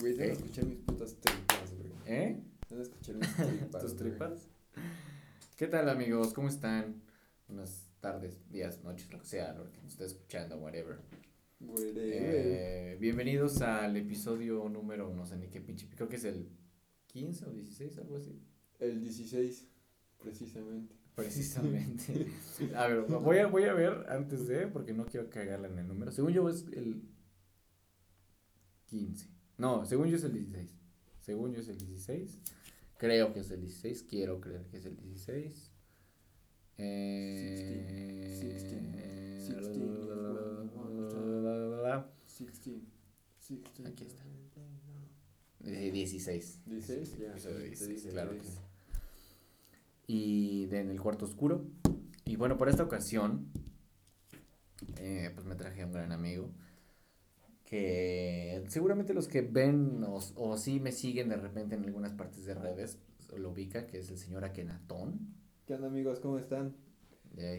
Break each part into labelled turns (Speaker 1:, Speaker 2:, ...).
Speaker 1: Güey, no escuché mis putas tripas, güey.
Speaker 2: ¿Eh?
Speaker 1: No escuché mis tripas.
Speaker 2: ¿Tus
Speaker 1: güey.
Speaker 2: tripas? ¿Qué tal amigos? ¿Cómo están? Buenas tardes, días, noches, lo que sea, lo que nos esté escuchando, whatever.
Speaker 1: Güey,
Speaker 2: Eh, bienvenidos al episodio número, no sé ni qué pinche, creo que es el 15 o 16, algo así.
Speaker 1: El 16, precisamente.
Speaker 2: Precisamente. A ver, voy a, voy a ver antes de, porque no quiero cagarla en el número. Según yo es el 15. No, según yo es el 16. Según yo es el 16. Creo que es el 16. Quiero creer que es el 16. Eh,
Speaker 1: 16, 16,
Speaker 2: la-
Speaker 1: 16. 16.
Speaker 2: Aquí está. Eh, 16.
Speaker 1: 16, ya.
Speaker 2: Episodio
Speaker 1: te
Speaker 2: 16,
Speaker 1: dije,
Speaker 2: claro que sí. Y de En el cuarto oscuro. Y bueno, por esta ocasión, eh, pues me traje a un gran amigo. Que seguramente los que ven o, o sí me siguen de repente en algunas partes de redes pues, lo ubica, que es el señor Akenatón.
Speaker 1: ¿Qué onda, amigos? ¿Cómo están?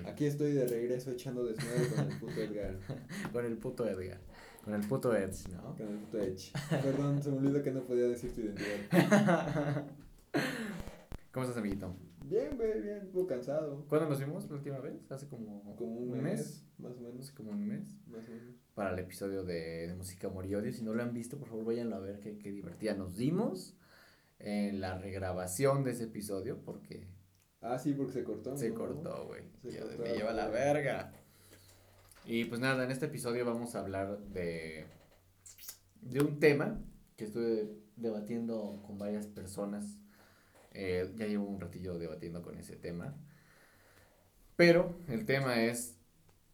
Speaker 1: Aquí estoy de regreso echando desmadre con el puto Edgar.
Speaker 2: Con el puto Edgar. Con el puto Edge, ¿no?
Speaker 1: Con el puto Edge. Perdón, se me olvidó que no podía decir tu identidad.
Speaker 2: ¿Cómo estás, amiguito?
Speaker 1: Bien, güey, bien, un poco cansado.
Speaker 2: ¿Cuándo nos vimos la última vez? Hace como,
Speaker 1: Como un, mes, más o menos.
Speaker 2: Hace como un mes.
Speaker 1: Más o menos.
Speaker 2: para el episodio de, de Música Amor y Odio. Si no lo han visto, por favor, váyanlo a ver qué, qué divertida nos dimos en la regrabación de ese episodio, porque
Speaker 1: Ah, sí, porque se cortó.
Speaker 2: se
Speaker 1: ¿no?
Speaker 2: cortó, güey. Me lleva la verga. Y pues nada, en este episodio vamos a hablar de, de un tema que estuve debatiendo con varias personas. Eh, ya llevo un ratillo debatiendo con ese tema. Pero el tema es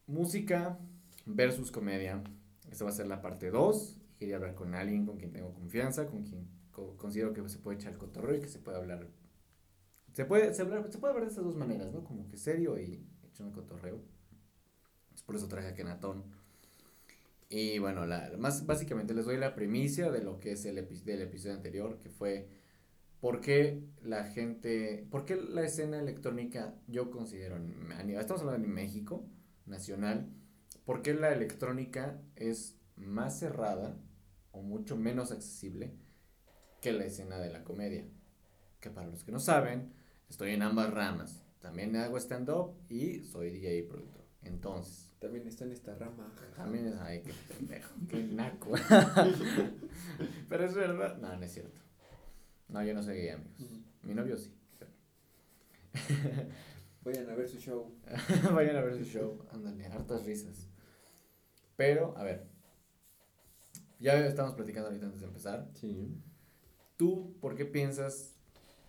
Speaker 2: música versus comedia. Esta va a ser la parte 2. Quería hablar con alguien con quien tengo confianza, con quien co- considero que se puede echar cotorreo y que se puede hablar. Se puede, se, hablar- se puede hablar de estas dos maneras, ¿no? Como que serio y echando cotorreo. Es por eso traje a Kenatón. Y bueno, la, más básicamente les doy la primicia de lo que es el epi- del episodio anterior, que fue por qué la gente, por qué la escena electrónica, yo considero, estamos hablando en México, nacional, por qué la electrónica es más cerrada o mucho menos accesible que la escena de la comedia. Que para los que no saben, estoy en ambas ramas. También hago stand-up y soy DJ y productor. Entonces,
Speaker 1: También está en esta rama.
Speaker 2: también es, ay, qué pendejo, qué naco. Pero es verdad. No, no es cierto. No, yo no soy gay, amigos. Mi novio sí.
Speaker 1: Vayan a ver su show.
Speaker 2: Vayan a ver su show. Ándale, hartas risas. Pero, a ver. Ya estamos platicando ahorita antes de empezar.
Speaker 1: Sí.
Speaker 2: ¿Tú por qué piensas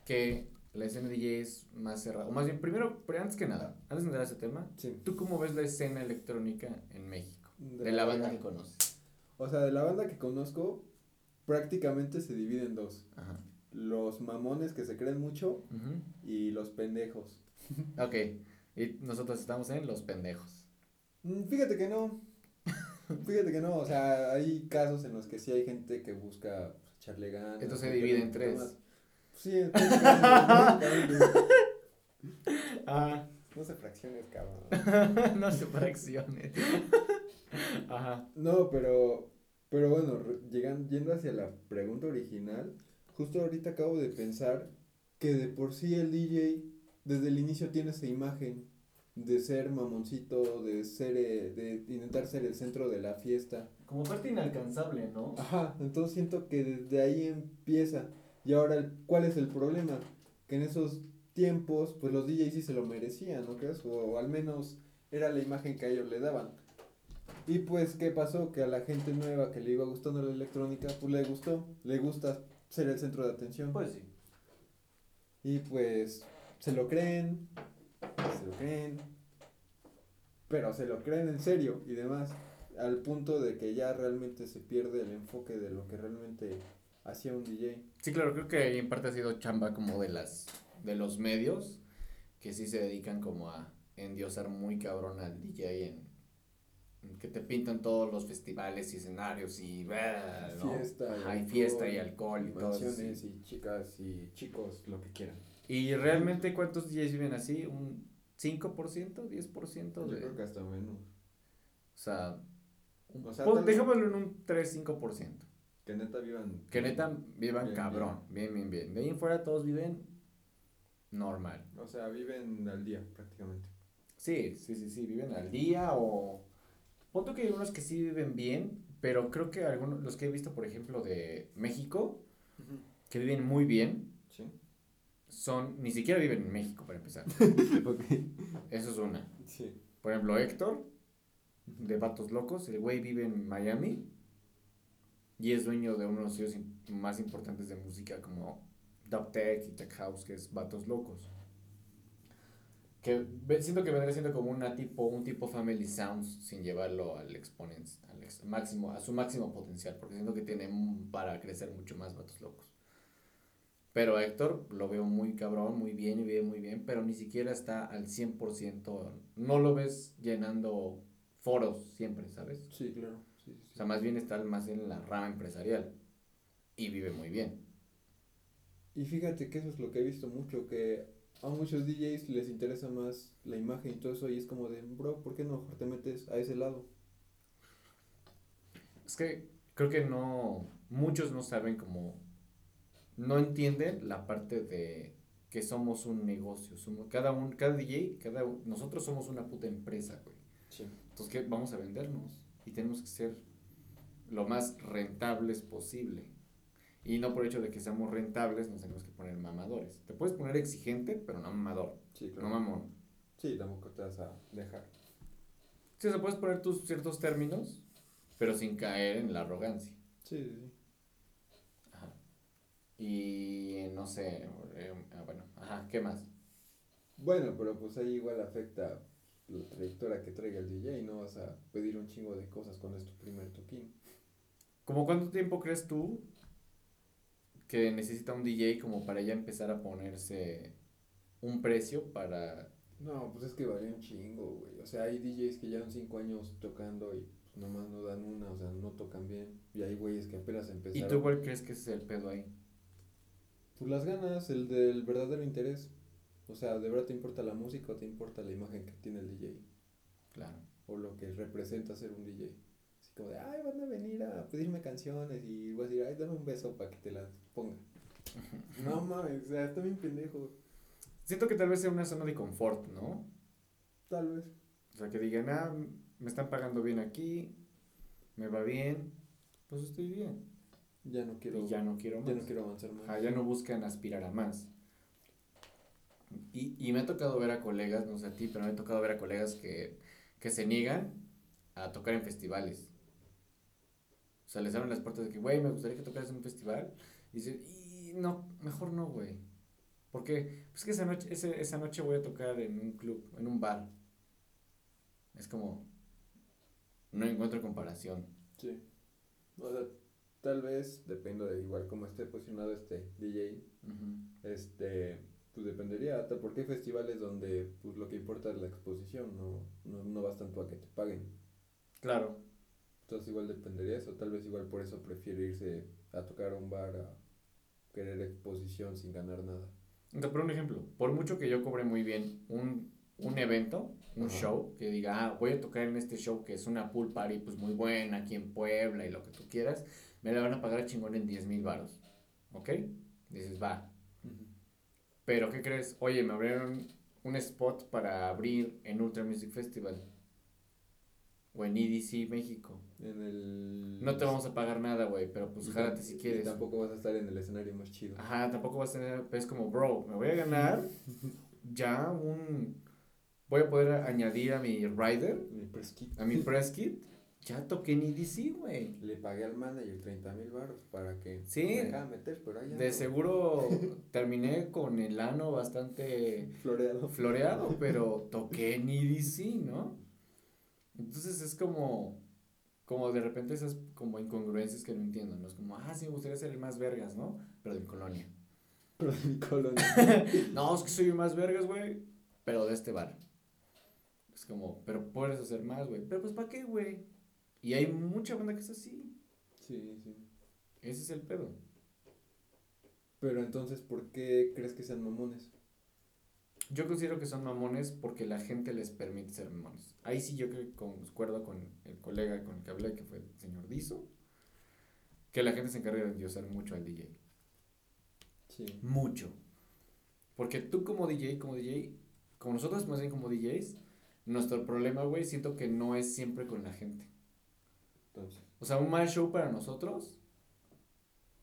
Speaker 2: que la escena DJ es más cerrada? O más bien, primero, pero antes que nada, antes de entrar a ese tema,
Speaker 1: Sí.
Speaker 2: ¿tú cómo ves la escena electrónica en México? De la banda que conoces.
Speaker 1: O sea, de la banda que conozco, prácticamente se divide en dos.
Speaker 2: Ajá.
Speaker 1: Los mamones que se creen mucho
Speaker 2: Ujú.
Speaker 1: y los pendejos.
Speaker 2: Ok, y nosotros estamos en los pendejos.
Speaker 1: Mm, Fíjate que no. Fíjate que no. O sea, hay casos en los que sí hay gente que busca pues, echarle ganas.
Speaker 2: Entonces se divide en tres.
Speaker 1: más. Sí, en tres.
Speaker 2: Ah,
Speaker 1: No se fracciones, cabrón.
Speaker 2: no se fracciones. Ajá.
Speaker 1: No, pero, pero bueno, llegan, yendo hacia la pregunta original, justo ahorita acabo de pensar que de por sí el DJ desde el inicio tiene esa imagen de ser mamoncito, de ser, eh, de intentar ser el centro de la fiesta.
Speaker 2: Como parte inalcanzable, ¿no?
Speaker 1: Ajá, entonces siento que desde ahí empieza. Y ahora, ¿cuál es el problema? Que en esos tiempos, pues los DJs sí se lo merecían, ¿no crees? O, o al menos era la imagen que a ellos le daban. Y pues, ¿qué pasó? Que a la gente nueva que le iba gustando la electrónica, pues le gustó, le gusta ser el centro de atención.
Speaker 2: Pues sí.
Speaker 1: Y pues, se lo creen, se lo creen, pero se lo creen en serio y demás, al punto de que ya realmente se pierde el enfoque de lo que realmente hacía un DJ.
Speaker 2: Sí, claro, creo que en parte ha sido chamba como de las de los medios que sí se dedican como a endiosar muy cabrón al DJ en, en que te pintan todos los festivales y escenarios y bah, ¿no?
Speaker 1: Fiesta, y
Speaker 2: Ajá, y
Speaker 1: alcohol,
Speaker 2: fiesta y alcohol y todo
Speaker 1: y chicas y chicos, lo que quieran.
Speaker 2: Y realmente cuántos DJs viven así? Un 5%, 10%
Speaker 1: Yo
Speaker 2: de
Speaker 1: creo que hasta menos.
Speaker 2: o sea, un-
Speaker 1: O sea,
Speaker 2: dejémoslo en un 3-5%.
Speaker 1: Que neta vivan.
Speaker 2: Que neta vivan
Speaker 1: Bien,
Speaker 2: cabrón. Bien. bien, bien, De ahí en fuera todos viven normal.
Speaker 1: O sea, viven al día prácticamente.
Speaker 2: Sí, sí, sí, sí, viven al día o... Punto que hay unos que sí viven bien, pero creo que algunos, los que he visto, por ejemplo, de México, que viven muy bien. Son, ni siquiera viven en México para empezar. Eso es una.
Speaker 1: Sí.
Speaker 2: Por ejemplo, Héctor, de Vatos Locos, el güey vive en Miami y es dueño de uno de los im- más importantes de música como Dub Tech y Tech House, que es Vatos Locos. Que siento que vendría siendo como una tipo, un tipo Family Sounds sin llevarlo al exponent, al ex- máximo, a su máximo potencial, porque siento que tiene para crecer mucho más Vatos Locos. Pero Héctor lo veo muy cabrón, muy bien y vive muy bien, pero ni siquiera está al 100%, no lo ves llenando foros siempre, ¿sabes?
Speaker 1: Sí, claro. Sí, sí,
Speaker 2: O sea, más bien está más en la rama empresarial y vive muy bien.
Speaker 1: Y fíjate que eso es lo que he visto mucho, que a muchos DJs les interesa más la imagen y todo eso, y es como de, bro, ¿por qué no mejor te metes a ese lado?
Speaker 2: Es que creo que no, muchos no saben cómo, no entienden la parte de que somos un negocio, somos, cada un, cada DJ, cada, nosotros somos una puta empresa, güey.
Speaker 1: Sí.
Speaker 2: Entonces, ¿qué? Vamos a vendernos y tenemos que ser lo más rentables posible. Y no por hecho de que seamos rentables nos tenemos que poner mamadores. Te puedes poner exigente, pero no mamador,
Speaker 1: Sí,
Speaker 2: no mamón.
Speaker 1: Sí, tampoco te vas a dejar.
Speaker 2: Sí, o sea, puedes poner tus ciertos términos, pero sin caer en la arrogancia.
Speaker 1: Sí, sí, sí.
Speaker 2: Y no sé, eh, ah, bueno, ajá, ¿qué más?
Speaker 1: Bueno, pero pues ahí igual afecta la trayectoria que traiga el DJ, no vas a pedir un chingo de cosas cuando es tu primer toquín.
Speaker 2: ¿Cómo cuánto tiempo crees tú que necesita un DJ como para ya empezar a ponerse un precio para...
Speaker 1: No, pues es que varía un chingo, güey. O sea, hay DJs que llevan cinco años tocando y pues nomás no dan una, o sea, no tocan bien. Y hay güeyes que apenas
Speaker 2: ¿Y
Speaker 1: empezaron.
Speaker 2: tú cuál crees que es el pedo ahí?
Speaker 1: Pues las ganas, el del verdadero interés. O sea, ¿de verdad te importa la música o te importa la imagen que tiene el DJ?
Speaker 2: Claro.
Speaker 1: O lo que representa ser un DJ. Así como de, ay, van a venir a pedirme canciones y voy a decir, ay, dame un beso para que te las ponga. no mames, o sea, está bien pendejo.
Speaker 2: Siento que tal vez sea una zona de confort, ¿no?
Speaker 1: Tal vez.
Speaker 2: O sea, que digan, ah, me están pagando bien aquí, me va bien, pues estoy bien.
Speaker 1: Ya no quiero,
Speaker 2: Y ya no quiero más.
Speaker 1: ya no quiero avanzar más.
Speaker 2: Ya no buscan aspirar a más. Y, y me ha tocado ver a colegas, no sé a ti, pero me ha tocado ver a colegas que, que se niegan a tocar en festivales. O sea, les abren las puertas de que, güey, me gustaría que tocaras en un festival. Y dicen, y no, mejor no, güey. ¿Por qué? Pues que esa noche, ese- esa noche voy a tocar en un club, en un bar. Es como, no encuentro comparación.
Speaker 1: Sí. O sea, tal vez, depende de igual cómo esté posicionado este DJ,
Speaker 2: Ujú.
Speaker 1: este, pues dependería, hasta porque hay festivales donde pues lo que importa es la exposición, no, no, no vas tanto a que te paguen.
Speaker 2: Claro.
Speaker 1: Entonces igual dependería eso, tal vez igual por eso prefiere irse a tocar a un bar a querer exposición sin ganar nada.
Speaker 2: Te pongo un ejemplo. Por mucho que yo cobre muy bien un, un evento, un
Speaker 1: Ajá.
Speaker 2: show, que diga, ah, voy a tocar en este show que es una pool party pues muy buena aquí en Puebla y lo que tú quieras, me la van a pagar chingón en 10 mil baros. ¿Ok? Dices, va. Pero, ¿qué crees? Oye, me abrieron un spot para abrir en Ultra Music Festival. O en EDC México.
Speaker 1: En el...
Speaker 2: No te vamos a pagar nada, güey, pero pues jálate si
Speaker 1: y
Speaker 2: quieres.
Speaker 1: tampoco vas a estar en el escenario más chido.
Speaker 2: Ajá, tampoco vas a tener, es como, bro, me voy a ganar ya un, voy a poder añadir a mi rider,
Speaker 1: Mi press kit.
Speaker 2: a mi press kit, ya toqué en EDC, güey.
Speaker 1: Le pagué al manager 30 mil baros para que
Speaker 2: Sí.
Speaker 1: me dejara meter, pero ahí
Speaker 2: De seguro terminé con el ano bastante
Speaker 1: Floreado.
Speaker 2: floreado, pero toqué en EDC, ¿no? Entonces es como, como de repente esas como incongruencias que no entiendo, ¿no? Es como, ah, sí, me gustaría ser el más vergas, ¿no? Pero de mi colonia.
Speaker 1: Pero de mi colonia.
Speaker 2: No, es que soy el más vergas, güey. Pero de este bar. Es como, pero puedes hacer más, güey. Pero pues, ¿para qué, güey? Y hay mucha banda que es así.
Speaker 1: Sí, sí.
Speaker 2: Ese es el pedo.
Speaker 1: Pero entonces, ¿por qué crees que sean mamones?
Speaker 2: Yo considero que son mamones porque la gente les permite ser mamones. Ahí sí yo creo que concuerdo con el colega con el que hablé, que fue el señor Dizo. que la gente se encarga de endiosar mucho al DJ.
Speaker 1: Sí.
Speaker 2: Mucho. Porque tú como DJ, como DJ, como nosotros más bien como DJs, nuestro problema, güey, siento que no es siempre con la gente.
Speaker 1: Entonces,
Speaker 2: O sea, un mal show para nosotros,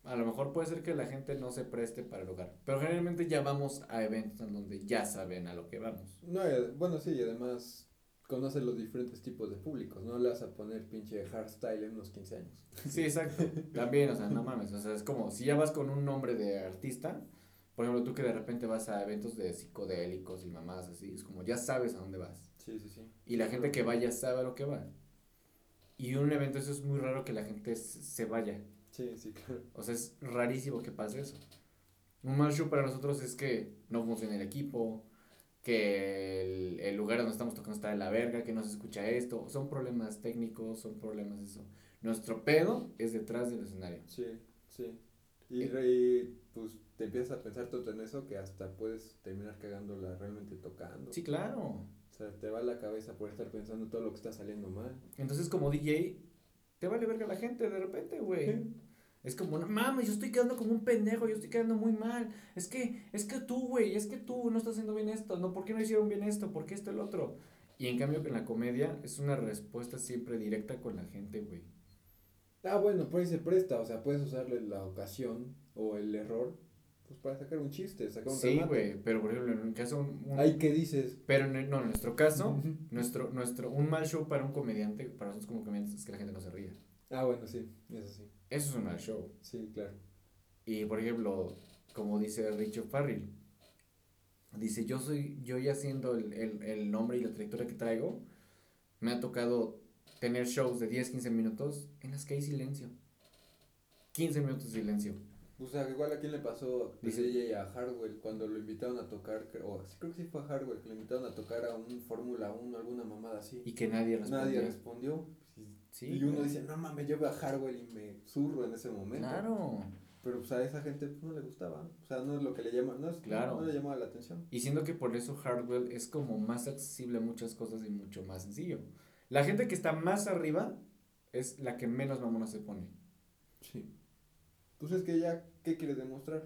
Speaker 2: a lo mejor puede ser que la gente no se preste para el lugar. Pero generalmente ya vamos a eventos en donde ya saben a lo que vamos.
Speaker 1: no, bueno, sí, y además conoces los diferentes tipos de públicos. No le vas a poner pinche hardstyle en unos 15 años.
Speaker 2: Sí, exacto. También, o sea, no mames. O sea, es como si ya vas con un nombre de artista, por ejemplo, tú que de repente vas a eventos de psicodélicos y mamás así, es como ya sabes a dónde vas.
Speaker 1: Sí, sí, sí.
Speaker 2: Y la gente que vaya sabe a lo que va. Y un evento, eso es muy raro que la gente se vaya.
Speaker 1: Sí, sí, claro.
Speaker 2: O sea, es rarísimo que pase eso. Un mal show para nosotros es que no funciona el equipo, que el, el lugar donde estamos tocando está de la verga, que no se escucha esto. Son problemas técnicos, son problemas eso. Nuestro pedo es detrás del escenario.
Speaker 1: Sí, sí. Y, re- y, pues te empiezas a pensar todo en eso que hasta puedes terminar cagándola realmente tocando.
Speaker 2: Sí, claro.
Speaker 1: O sea, te va la cabeza por estar pensando todo lo que está saliendo mal.
Speaker 2: Entonces, como DJ, te vale verga la gente de repente, güey.
Speaker 1: Sí.
Speaker 2: Es como, no mames, yo estoy quedando como un pendejo, yo estoy quedando muy mal. Es que, es que tú, güey, es que tú no estás haciendo bien esto. No, ¿por qué no hicieron bien esto? ¿Por qué esto el otro? Y en cambio, en la comedia es una respuesta siempre directa con la gente, güey.
Speaker 1: Ah, bueno, por ahí se presta, o sea, puedes usarle la ocasión o el error pues para sacar un chiste, sacar un
Speaker 2: Sí, güey, pero por ejemplo, en un caso, un- un-
Speaker 1: Ahí que dices,
Speaker 2: pero en, no, en nuestro caso, nuestro, nuestro, un mal show para un comediante, para nosotros como comediantes, es que la gente no se ría.
Speaker 1: ah, bueno, sí, eso sí,
Speaker 2: Eso es un mal show.
Speaker 1: sí, claro.
Speaker 2: Y por ejemplo, como dice Richard Farrell, dice, yo soy, yo ya siendo el, el, el nombre y la trayectoria que traigo, me ha tocado tener shows de 10, 15 minutos en las que hay silencio. 15 minutos de silencio.
Speaker 1: O sea, igual a quién le pasó
Speaker 2: Dice-
Speaker 1: Dice ella a Hardwell cuando lo invitaron a tocar, o sí, creo que sí fue a Hardwell, que lo invitaron a tocar a un Fórmula 1, alguna mamada así.
Speaker 2: Y que nadie respondió.
Speaker 1: Nadie respondió.
Speaker 2: Sí,
Speaker 1: y uno dice, no mames, yo veo a Hardwell y me zurro en ese momento.
Speaker 2: Claro.
Speaker 1: Pero pues a esa gente pues, no le gustaba. O sea, no es lo que le llama, no, es,
Speaker 2: Claro.
Speaker 1: no le llamaba la atención.
Speaker 2: Y siendo que por eso Hardwell es como más accesible a muchas cosas y mucho más sencillo. La gente que está más arriba es la que menos mamona se pone.
Speaker 1: Sí. Pues es que ya, ¿qué quiere demostrar?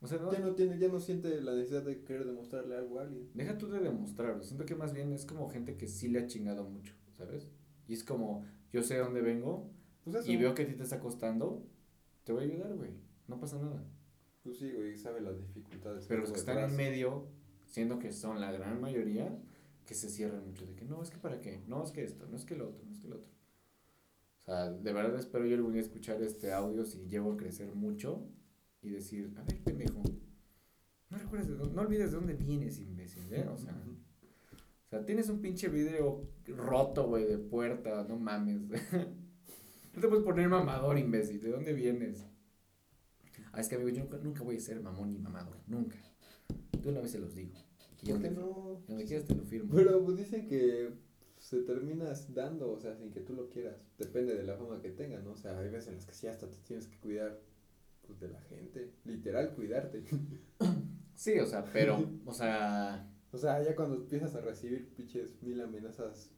Speaker 2: O sea, no,
Speaker 1: Ya no tiene, ya no siente la necesidad de querer demostrarle algo a alguien.
Speaker 2: Deja tú de demostrarlo. Siento que más bien es como gente que sí le ha chingado mucho, ¿sabes? Y es como, yo sé de dónde vengo
Speaker 1: Pues
Speaker 2: y veo que a ti te está costando, te voy a ayudar, güey. No pasa nada.
Speaker 1: Pues sí, güey, sabe las dificultades.
Speaker 2: Pero los que están en medio, siendo que son la gran mayoría, que se cierran mucho de que no, es que para qué, no, es que esto, no es que lo otro, no es que lo otro. O sea, de verdad espero yo algún día escuchar este audio si llego a crecer mucho y decir, a ver, pendejo, no recuerdes de dónde, no olvides de dónde vienes, imbécil, ¿eh? O sea, o sea, tienes un pinche vidrio roto, güey, de puerta, no mames. no te puedes poner mamador, imbécil, ¿de dónde vienes? Ah, es que amigo, yo nunca, nunca voy a ser mamón ni mamador, nunca. De una vez se los digo. Y
Speaker 1: ¿Por qué no?
Speaker 2: donde quieras te lo firmo.
Speaker 1: Pero pues dicen que se terminas dando, o sea, sin que tú lo quieras. Depende de la fama que tenga, ¿no? O sea, hay veces en las que sí hasta te tienes que cuidar pues, de la gente. Literal, cuidarte.
Speaker 2: Sí, o sea, pero, o sea,
Speaker 1: O sea, ya cuando empiezas a recibir pinches mil amenazas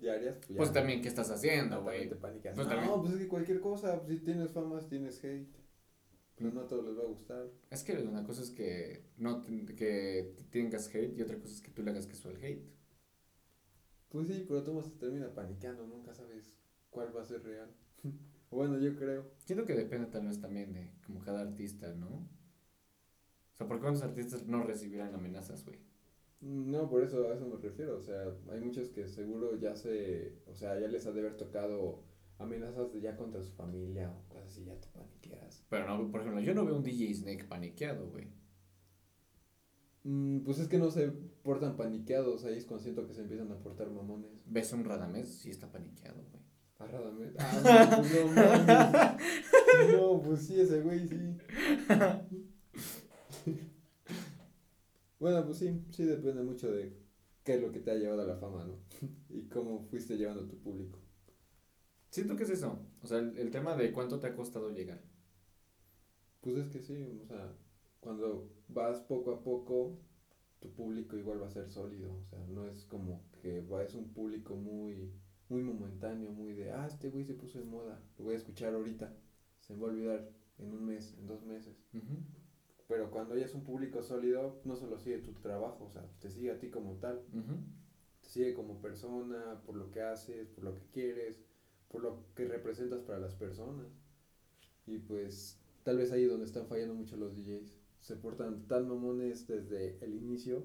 Speaker 1: diarias, pues ya.
Speaker 2: pues también, ¿qué estás haciendo, güey?
Speaker 1: te panicas.
Speaker 2: Pues
Speaker 1: no,
Speaker 2: también.
Speaker 1: pues es que cualquier cosa, pues, si tienes famas, tienes hate. Pero no a todos les va a gustar.
Speaker 2: Es que una cosa es que no te- que tengas hate y otra cosa es que tú le hagas caso al hate.
Speaker 1: Pues sí, pero tú te termina paniqueando, nunca sabes cuál va a ser real. bueno, yo creo.
Speaker 2: Siento que depende tal vez también de como cada artista, ¿no? O sea, ¿por cuántos artistas no recibirán amenazas, güey?
Speaker 1: No, por eso a eso me refiero. O sea, hay muchos que seguro ya se. O sea, ya les ha de haber tocado amenazas de ya contra su familia o cosas así, ya te paniqueas.
Speaker 2: Pero no, por ejemplo, yo no veo un DJ Snake paniqueado, güey.
Speaker 1: Mm, pues es que no se portan paniqueados. Ahí es cuando siento que se empiezan a portar mamones.
Speaker 2: ¿Ves un Radamés? Sí está paniqueado, güey.
Speaker 1: A Radamés. Ah, no, pues no mames. No, pues sí, ese güey sí. Bueno, pues sí, sí depende mucho de qué es lo que te ha llevado a la fama, ¿no? Y cómo fuiste llevando a tu público.
Speaker 2: Siento que es eso. O sea, el, el tema de cuánto te ha costado llegar.
Speaker 1: Pues es que sí, o sea, cuando vas poco a poco, tu público igual va a ser sólido, o sea, no es como que va, es un público muy, muy momentáneo, muy de, ah, este güey se puso de moda, lo voy a escuchar ahorita. Se me va a olvidar en un mes, en dos meses. Pero cuando ya es un público sólido, no solo sigue tu trabajo, o sea, te sigue a ti como tal. Te sigue como persona, por lo que haces, por lo que quieres, por lo que representas para las personas. Y pues tal vez ahí es donde están fallando mucho los DJs. Se portan tan mamones desde el inicio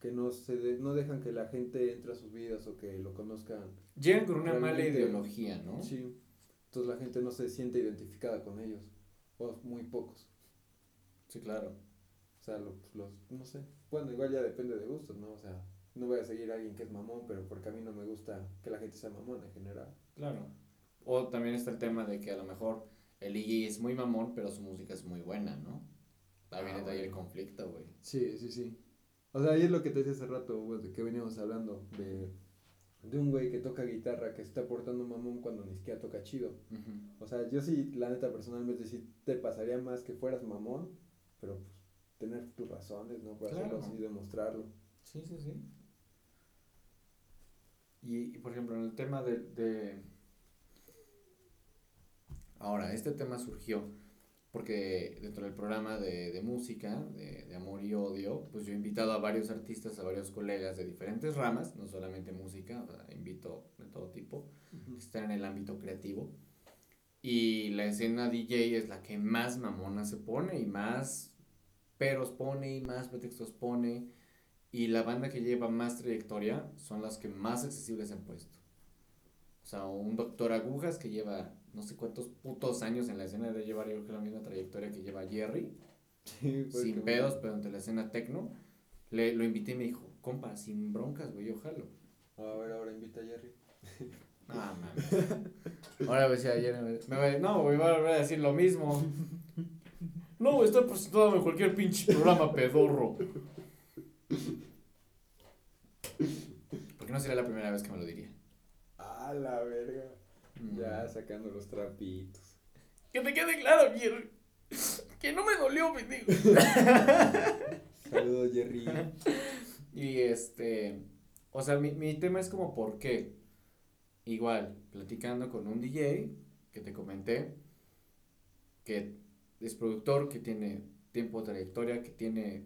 Speaker 1: que no se no dejan que la gente entre a sus vidas o que lo conozcan.
Speaker 2: Llegan con una mala ideología, ¿no?
Speaker 1: Sí. Entonces la gente no se siente identificada con ellos. O muy pocos.
Speaker 2: Sí, claro.
Speaker 1: O sea, los, no sé. Bueno, igual ya depende de gustos, ¿no? O sea, no voy a seguir a alguien que es mamón, pero porque a mí no me gusta que la gente sea mamón en general.
Speaker 2: Claro. O también está el tema de que a lo mejor el DJ es muy mamón, pero su música es muy buena, ¿no? También ah, ahí el conflicto, güey.
Speaker 1: Sí, sí, sí. O sea, ahí es lo que te decía hace rato, güey, de que veníamos hablando, de, de un güey que toca guitarra, que está portando mamón cuando ni siquiera toca chido. O sea, yo sí, la neta, personalmente, sí te pasaría más que fueras mamón, pero pues tener tus razones, ¿no? Para hacerlo así, demostrarlo.
Speaker 2: Sí, sí, sí. Y, por ejemplo, en el tema de, de... Ahora, este tema surgió porque dentro del programa de, de música, de, de, amor y odio, pues yo he invitado a varios artistas, a varios colegas de diferentes ramas, no solamente música, invito de todo tipo, que están en el ámbito creativo. Y la escena DJ es la que más mamona se pone y más peros pone y más pretextos pone. Y la banda que lleva más trayectoria son las que más accesibles han puesto. O sea, un doctor Agujas que lleva no sé cuántos putos años en la escena de llevar yo creo la misma trayectoria que lleva Jerry. sin pedos, pero ante la escena tecno. Le, lo invité y me dijo, compa, sin broncas, güey, yo jalo.
Speaker 1: A ver, ahora invita a Jerry.
Speaker 2: Ah, mames. Ahora decía Jerry, me va, no, güey, va a volver a decir lo mismo. No, está presentado en cualquier pinche programa pedorro. Porque no sería la primera vez que me lo diría.
Speaker 1: Ah, la verga. Ya sacando los trapitos.
Speaker 2: Que te quede claro, Jerry. Que no me dolió, me digo.
Speaker 1: Saludos, Jerry.
Speaker 2: y este. O sea, mi, mi tema es como por qué. Igual, platicando con un DJ que te comenté, que es productor, que tiene tiempo de trayectoria, que tiene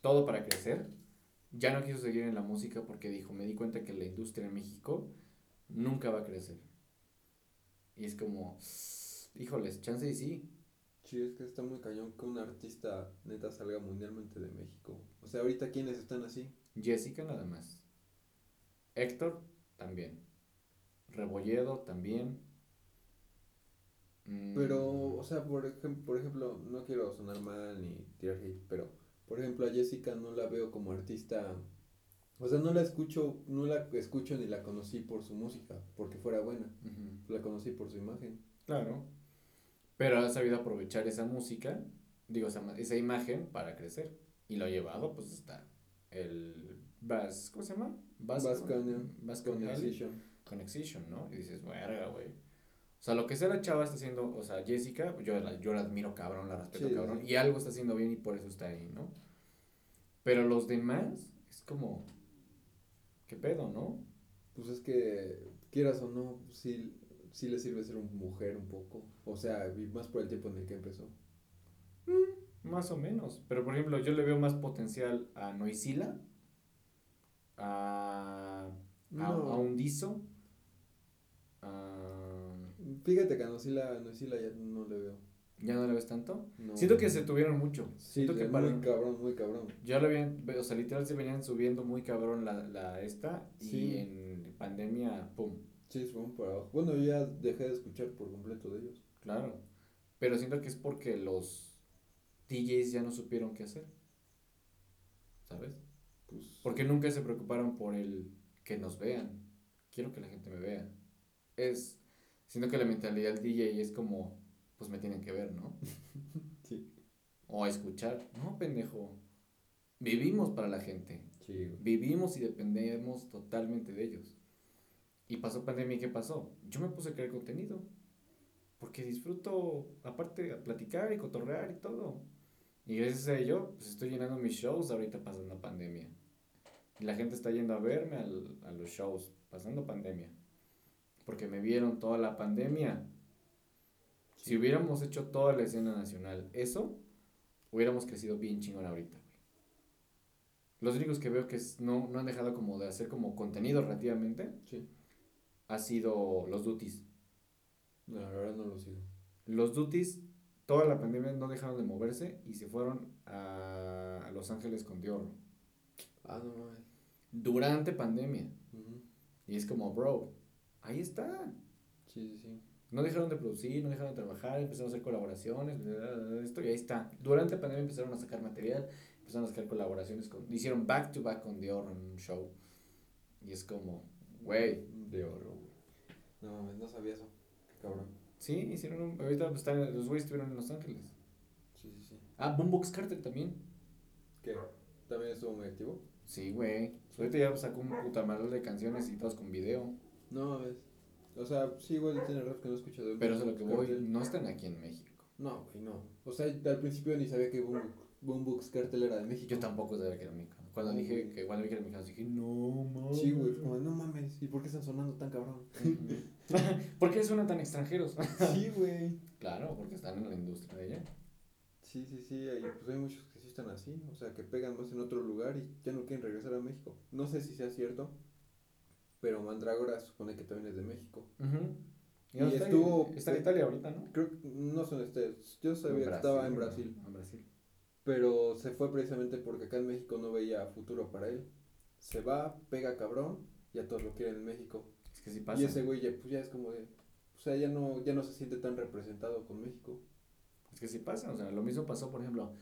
Speaker 2: todo para crecer, ya no quiso seguir en la música porque dijo, me di cuenta que la industria en México nunca va a crecer. Y es como, híjoles, chance y sí.
Speaker 1: Sí, es que está muy cañón que un artista neta salga mundialmente de México. O sea, ahorita quiénes están así.
Speaker 2: Jessica nada más. Héctor también. Rebolledo también.
Speaker 1: Mm. Pero, o sea, por, ejemplo, por ejemplo, no quiero sonar mal ni tirar hate, pero, por ejemplo, a Jessica no la veo como artista o sea, no la escucho, no la escucho ni la conocí por su música, porque fuera buena. La conocí por su imagen.
Speaker 2: Claro. Pero ha sabido aprovechar esa música, digo, esa, esa imagen para crecer. Y lo ha llevado, pues, está el Bass, ¿cómo se llama?
Speaker 1: Bass, Bass
Speaker 2: Connection. Connection, ¿no? Y dices, verga, güey. O sea, lo que sea la chava está haciendo, o sea, Jessica, yo la, yo la admiro cabrón, la respeto cabrón, y algo está haciendo bien y por eso está ahí, ¿no? Pero los demás, es como, ¿Qué pedo, no?
Speaker 1: Pues es que, quieras o no, sí, sí le sirve ser una mujer un poco. O sea, más por el tiempo en el que empezó.
Speaker 2: Mm, más o menos. Pero por ejemplo, yo le veo más potencial a Noisila, a, a, a Undizo,
Speaker 1: Fíjate que a Noisila, Noisila ya no le veo.
Speaker 2: ¿Ya no la ves tanto? Siento que se tuvieron mucho.
Speaker 1: Sí,
Speaker 2: Siento que
Speaker 1: muy cabrón, muy cabrón.
Speaker 2: Ya lo habían, o sea, literal se venían subiendo muy cabrón la, la esta y en pandemia, pum.
Speaker 1: Sí, se fueron para abajo. Bueno, yo ya dejé de escuchar por completo de ellos.
Speaker 2: Claro, pero siento que es porque los DJs ya no supieron qué hacer. ¿Sabes? Pues... Porque nunca se preocuparon por el que nos vean. Quiero que la gente me vea. Es, siento que la mentalidad del DJ es como pues me tienen que ver, ¿no? sí. O a escuchar. No, pendejo. Vivimos para la gente. Sí. Vivimos y dependemos totalmente de ellos. Y pasó pandemia y ¿qué pasó? Yo me puse a crear contenido. Porque disfruto, aparte, a platicar y cotorrear y todo. Y gracias a ello, pues estoy llenando mis shows ahorita pasando pandemia. Y la gente está yendo a verme al, a los shows pasando pandemia. Porque me vieron toda la pandemia Si hubiéramos hecho toda la escena nacional eso, hubiéramos crecido bien chingón ahorita, güey. Los únicos que veo que no, no han dejado como de hacer como contenido relativamente
Speaker 1: Sí.
Speaker 2: ha sido los duties.
Speaker 1: No, la verdad no lo sigo.
Speaker 2: Los duties, toda la pandemia no dejaron de moverse y se fueron a, Los Ángeles con Dior.
Speaker 1: Ah, no mames.
Speaker 2: Durante pandemia. Y es como, bro, ahí está.
Speaker 1: Sí, sí, sí.
Speaker 2: No dejaron de producir, no dejaron de trabajar, empezaron a hacer colaboraciones, esto y ahí está. Durante pandemia empezaron a sacar material, empezaron a sacar colaboraciones, con, hicieron back to back con Dior en un show. Y es como, güey,
Speaker 1: De oro, güey. No mames, no sabía eso. Qué cabrón.
Speaker 2: sí, hicieron un, ahorita pues, están, los güeyes estuvieron en Los Ángeles.
Speaker 1: Sí, sí, sí.
Speaker 2: Ah, Boombox Carter también.
Speaker 1: ¿Qué? ¿También estuvo muy activo?
Speaker 2: Sí, güey. Ahorita ya sacó un puta madre de canciones y todas con video.
Speaker 1: No mames. O sea, sí, igual tiene rap que no he escuchado.
Speaker 2: Pero eso es lo que voy,
Speaker 1: Cartel.
Speaker 2: no están aquí en México.
Speaker 1: No, güey, no. O sea, al principio ni sabía que Boom, Boombox Cartel era de México.
Speaker 2: Yo tampoco sabía que era mexicano. Cuando dije
Speaker 1: güey.
Speaker 2: que cuando vi que era mexicano, dije, no mames.
Speaker 1: Sí, güey, como, no mames, ¿y por qué están sonando tan cabrón?
Speaker 2: ¿Por qué suenan tan extranjeros?
Speaker 1: sí, güey.
Speaker 2: claro, porque están en la industria de allá.
Speaker 1: Sí, sí, sí, hay, pues hay muchos que sí están así, o sea, que pegan más en otro lugar y ya no quieren regresar a México. No sé si sea cierto, pero Mandrágora se supone que también es de México.
Speaker 2: Y,
Speaker 1: Y
Speaker 2: no, está,
Speaker 1: estuvo-
Speaker 2: está en Italia ahorita, ¿no?
Speaker 1: Creo que no son ustedes, yo sabía
Speaker 2: En
Speaker 1: que estaba en
Speaker 2: Brasil,
Speaker 1: Brasil,
Speaker 2: En Brasil.
Speaker 1: pero se fue precisamente porque acá en México no veía futuro para él. Se va, pega cabrón y a todos lo quieren en México.
Speaker 2: Es que sí pasa.
Speaker 1: Y ese güey ya, pues ya es como de, o sea, ya no, ya no se siente tan representado con México.
Speaker 2: Es que sí pasa. O sea, lo mismo pasó, por ejemplo,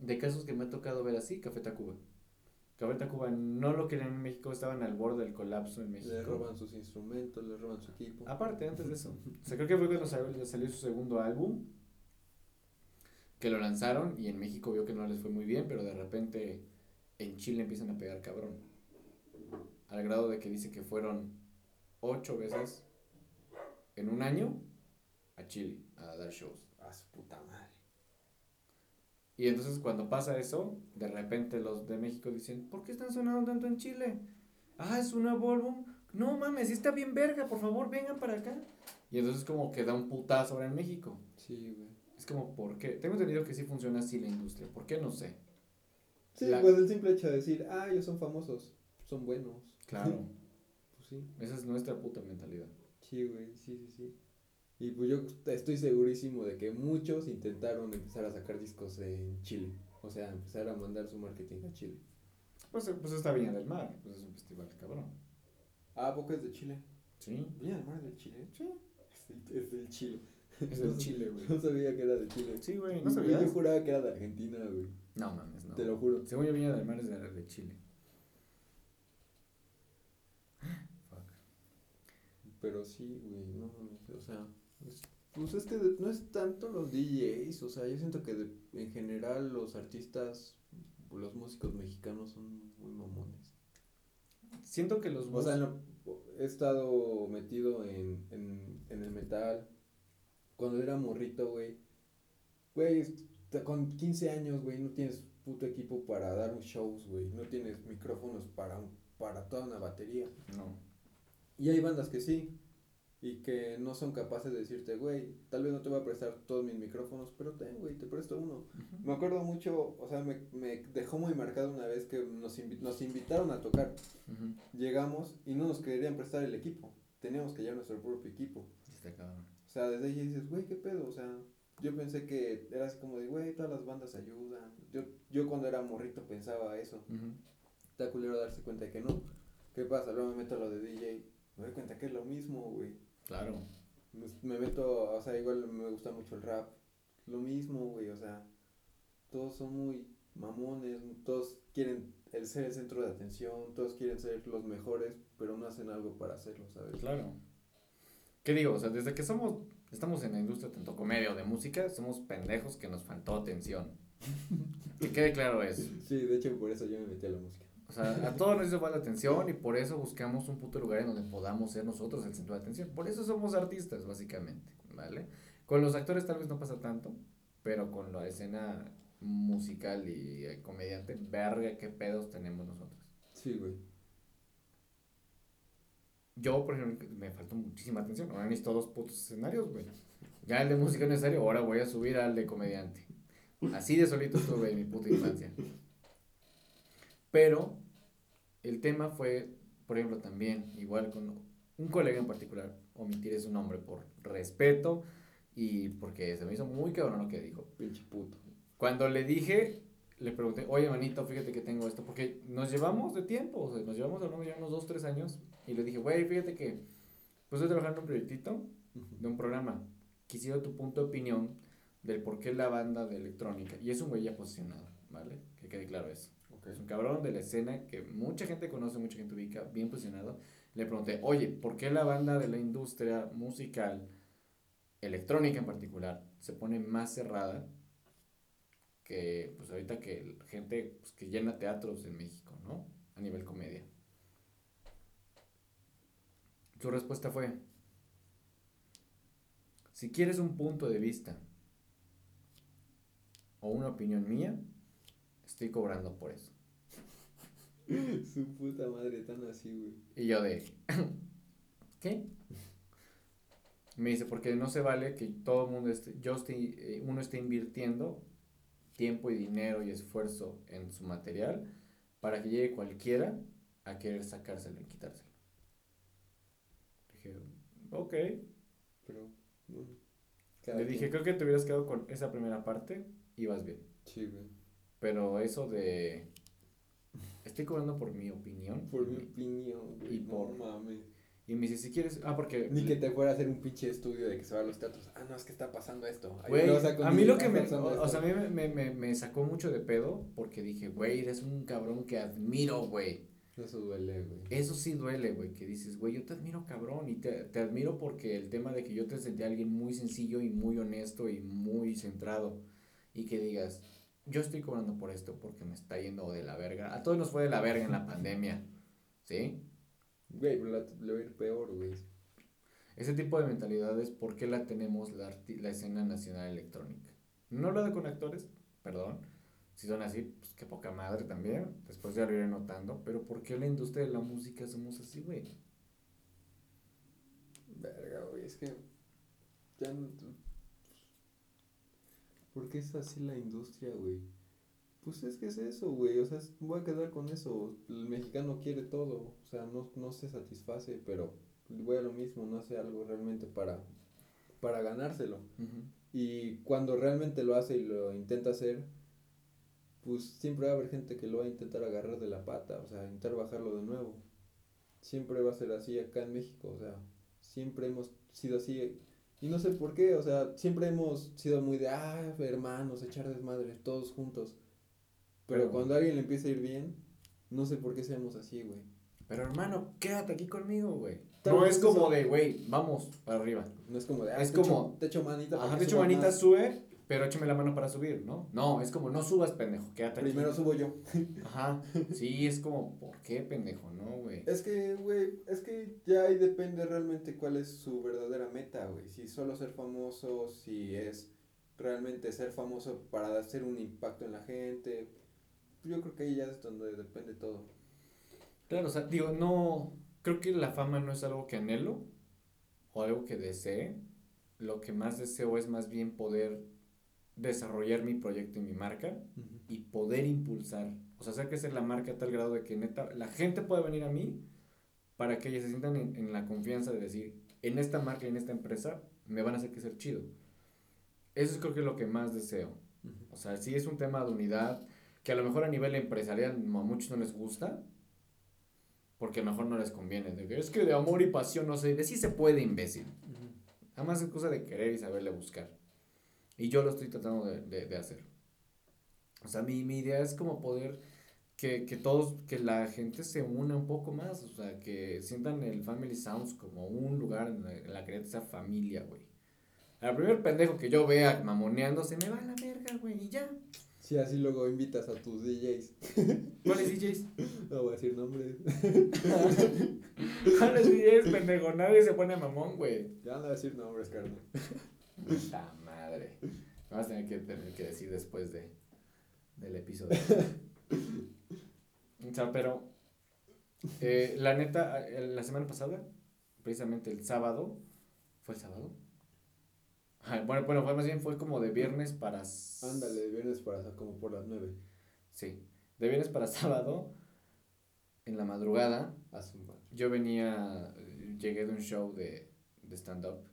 Speaker 2: de casos que me ha tocado ver así, Café Tacuba. Café Tacuba no lo querían en México, estaban al borde del colapso en México.
Speaker 1: Le roban sus instrumentos, le roban su equipo.
Speaker 2: Aparte, antes de eso. O sea, creo que fue cuando salió, salió su segundo álbum. Que lo lanzaron y en México vio que no les fue muy bien, pero de repente en Chile empiezan a pegar cabrón. Al grado de que dice que fueron ocho veces en un año a Chile a dar shows.
Speaker 1: A su puta madre.
Speaker 2: Y entonces cuando pasa eso, de repente los de México dicen, ¿por qué están sonando tanto en Chile? Ah, es un nuevo álbum. No mames, sí está bien verga, por favor, vengan para acá. Y entonces como que da un putazo ahora en México.
Speaker 1: Sí, güey.
Speaker 2: Es como, ¿por qué? Tengo entendido que sí funciona así la industria. ¿Por qué? No sé.
Speaker 1: Sí,
Speaker 2: La-
Speaker 1: pues el simple hecho de decir, ah, ellos son famosos, son buenos.
Speaker 2: Claro.
Speaker 1: Pues sí.
Speaker 2: Esa es nuestra puta mentalidad.
Speaker 1: Sí, güey, sí, sí, sí. Y pues yo estoy segurísimo de que muchos intentaron empezar a sacar discos en Chile. O sea, empezar a mandar su marketing a Chile.
Speaker 2: Pues, eh, pues está Viña del Mar, pues es un festival cabrón.
Speaker 1: Ah, ¿a poco es de Chile?
Speaker 2: Sí,
Speaker 1: Viña del Mar es de Chile.
Speaker 2: Sí.
Speaker 1: Es del, es del Chile.
Speaker 2: es del Chile, güey.
Speaker 1: No sabía que era de Chile.
Speaker 2: Sí, güey, ¿no sabías?
Speaker 1: Yo juraba que era de Argentina, güey.
Speaker 2: No mames, no.
Speaker 1: Te lo juro.
Speaker 2: Según yo, Viña del Mar es de, de Chile. Fuck.
Speaker 1: Pero sí, güey, no mames, o sea, pues es que no es tanto los DJs, o sea, yo siento que de- en general los artistas, los músicos mexicanos son muy mamones.
Speaker 2: Siento que los
Speaker 1: O sea, he estado metido en, en, en el metal. Cuando era morrito, güey. Güey, con 15 años, güey, no tienes puto equipo para dar un shows, güey. No tienes micrófonos para, para toda una batería.
Speaker 2: No.
Speaker 1: Y hay bandas que sí. Y que no son capaces de decirte, güey, tal vez no te voy a prestar todos mis micrófonos, pero ten, güey, te presto uno. Me acuerdo mucho, o sea, me, me dejó muy marcado una vez que nos, invi- nos invitaron a tocar. Llegamos y no nos querían prestar el equipo. Teníamos que llevar nuestro propio equipo. O sea, desde ahí dices, güey, ¿qué pedo? O sea, yo pensé que era así como de, güey, todas las bandas ayudan. Yo, yo cuando era morrito pensaba eso. Está culero darse cuenta de que no. ¿Qué pasa? Luego me meto a lo de DJ. Me doy cuenta que es lo mismo, güey.
Speaker 2: Claro.
Speaker 1: Me, me meto, o sea, igual me gusta mucho el rap. Lo mismo, güey, o sea, todos son muy mamones, todos quieren el ser el centro de atención, todos quieren ser los mejores, pero no hacen algo para hacerlo, ¿sabes?
Speaker 2: Claro. ¿Qué digo? O sea, desde que somos, estamos en la industria tanto comedia o de música, somos pendejos que nos faltó atención. que quede claro eso.
Speaker 1: Sí, de hecho por eso yo me metí a la música.
Speaker 2: O sea, a todos nos hizo falta atención y por eso buscamos un puto lugar en donde podamos ser nosotros el centro de atención. Por eso somos artistas, básicamente, ¿vale? Con los actores tal vez no pasa tanto, pero con la escena musical y eh, comediante, verga, qué pedos tenemos nosotros.
Speaker 1: Sí, güey.
Speaker 2: Yo, por ejemplo, me faltó muchísima atención. Ahora necesito dos putos escenarios, güey. Ya el de música necesario, ahora voy a subir al de comediante. Así de solito estuve en mi puta infancia. Pero el tema fue, por ejemplo, también, igual con un colega en particular, omitiré su nombre por respeto y porque se me hizo muy cabrón lo que dijo.
Speaker 1: Pinche puto.
Speaker 2: Cuando le dije, le pregunté, oye, manito, fíjate que tengo esto, porque nos llevamos de tiempo, o sea, nos llevamos hablando ya unos dos, tres años, y le dije, güey, fíjate que, pues estoy trabajando en un proyectito de un programa. Quisiera tu punto de opinión del por qué la banda de electrónica, y es un güey ya posicionado, ¿vale? Que quede claro eso. Es un cabrón de la escena que mucha gente conoce, mucha gente ubica, bien posicionado. Le pregunté, oye, ¿por qué la banda de la industria musical, electrónica en particular, se pone más cerrada que, pues ahorita que gente pues, que llena teatros en México, ¿no? A nivel comedia. Su respuesta fue, si quieres un punto de vista o una opinión mía, estoy cobrando por eso.
Speaker 1: Su puta madre tan así, güey.
Speaker 2: Y yo de, ¿qué? Me dice, porque no se vale que todo el mundo esté, yo esté, eh, uno esté invirtiendo tiempo y dinero y esfuerzo en su material para que llegue cualquiera a querer sacárselo y quitárselo. Dije, ok.
Speaker 1: Pero, bueno.
Speaker 2: Le dije, creo que te hubieras quedado con esa primera parte y vas bien.
Speaker 1: Sí, güey.
Speaker 2: Pero eso de... Estoy cobrando por mi opinión.
Speaker 1: Por mi opinión, güey.
Speaker 2: Y por...
Speaker 1: No mames.
Speaker 2: Y me dice, si quieres... Ah, porque...
Speaker 1: Ni que te fuera a hacer un pinche estudio de que se va a los teatros. Ah, no, es que está pasando esto. Ahí
Speaker 2: Güey, a mí lo que me, o, sea, a mí me, me, me sacó mucho de pedo porque dije, güey, eres un cabrón que admiro, güey.
Speaker 1: Eso duele, güey.
Speaker 2: Eso sí duele, güey, que dices, güey, yo te admiro, cabrón, y te, te admiro porque el tema de que yo te sentí alguien muy sencillo y muy honesto y muy centrado, y que digas, yo estoy cobrando por esto porque me está yendo de la verga. A todos nos fue de la verga en la pandemia, ¿sí?
Speaker 1: Güey, pero le va a ir peor, güey.
Speaker 2: Ese tipo de mentalidades, ¿por qué la tenemos la, la escena nacional electrónica? No hablo de con actores, perdón. Si son así, pues qué poca madre también. Después ya lo iré notando. Pero ¿por qué la industria de la música somos así, güey?
Speaker 1: Verga, güey, es que. Ya no. ¿Por qué es así la industria, güey? Pues es que es eso, güey. O sea, es- voy a quedar con eso. El mexicano quiere todo. O sea, no, no se satisface, pero voy a lo mismo. No hace algo realmente para, para ganárselo. Y cuando realmente lo hace y lo intenta hacer, pues siempre va a haber gente que lo va a intentar agarrar de la pata, o sea, intentar bajarlo de nuevo. Siempre va a ser así acá en México, o sea, siempre hemos sido así. Y no sé por qué, o sea, siempre hemos sido muy de, ah, hermanos, echar desmadre, todos juntos. Pero,
Speaker 2: Pero-
Speaker 1: cuando a alguien le empieza a ir bien, no sé por qué seamos así, güey.
Speaker 2: Pero hermano, quédate aquí conmigo, güey. No es como
Speaker 1: eso-
Speaker 2: de, güey, vamos para arriba.
Speaker 1: No es como de, ah,
Speaker 2: Es
Speaker 1: te echo-
Speaker 2: como-
Speaker 1: te echo manita.
Speaker 2: Ajá, hecho,
Speaker 1: subas
Speaker 2: manita
Speaker 1: más".
Speaker 2: sube, pero échame la mano para subir, ¿no? No, es como, no subas, pendejo, quédate aquí.
Speaker 1: Primero subo yo.
Speaker 2: Ajá, sí, es como, ¿por qué, pendejo? No, güey.
Speaker 1: Es que, güey, es que ya ahí depende realmente cuál es su verdadera meta, güey. Si solo ser famoso, si es realmente ser famoso para hacer un impacto en la gente. Yo creo que ahí ya es donde depende todo.
Speaker 2: Claro, o sea, digo, no, creo que la fama no es algo que anhelo o algo que desee. Lo que más deseo es más bien poder desarrollar mi proyecto y mi marca y poder impulsar, o sea, hacer crecer la marca a tal grado de que neta, la gente pueda venir a mí para que ellos se sientan en, en la confianza de decir, en esta marca y en esta empresa me van a hacer crecer chido. Eso es creo que lo que más deseo. O sea, sí es un tema de unidad que a lo mejor a nivel empresarial a muchos no les gusta, porque a lo mejor no les conviene. De que, es que de amor y pasión no sé, de sí se puede, imbécil. Nada más es cosa de querer y saberle buscar. Y yo lo estoy tratando de, de, de hacer. O sea, mi, mi idea es como poder que, que todos, que la gente se una un poco más. O sea, que sientan el Family Sounds como un lugar en la, en la que esa familia, güey. Al primer pendejo que yo vea mamoneando, se me va a la verga, güey, y ya.
Speaker 1: Si así luego invitas a tus DJs.
Speaker 2: ¿Cuáles DJs?
Speaker 1: No voy a decir nombres.
Speaker 2: ¿Cuáles DJs, pendejo? Nadie se pone mamón, güey.
Speaker 1: Ya no voy a decir nombres, carnal.
Speaker 2: Madre. Me vas a tener que, tener que decir después de, del episodio. o sea, pero eh, la neta, eh, la semana pasada, precisamente el sábado, ¿fue el sábado? bueno, bueno, fue más bien fue como de viernes para...
Speaker 1: Ándale, de viernes para como por las nueve.
Speaker 2: Sí, de viernes para sábado, en la madrugada, yo venía, llegué de un show de, de stand-up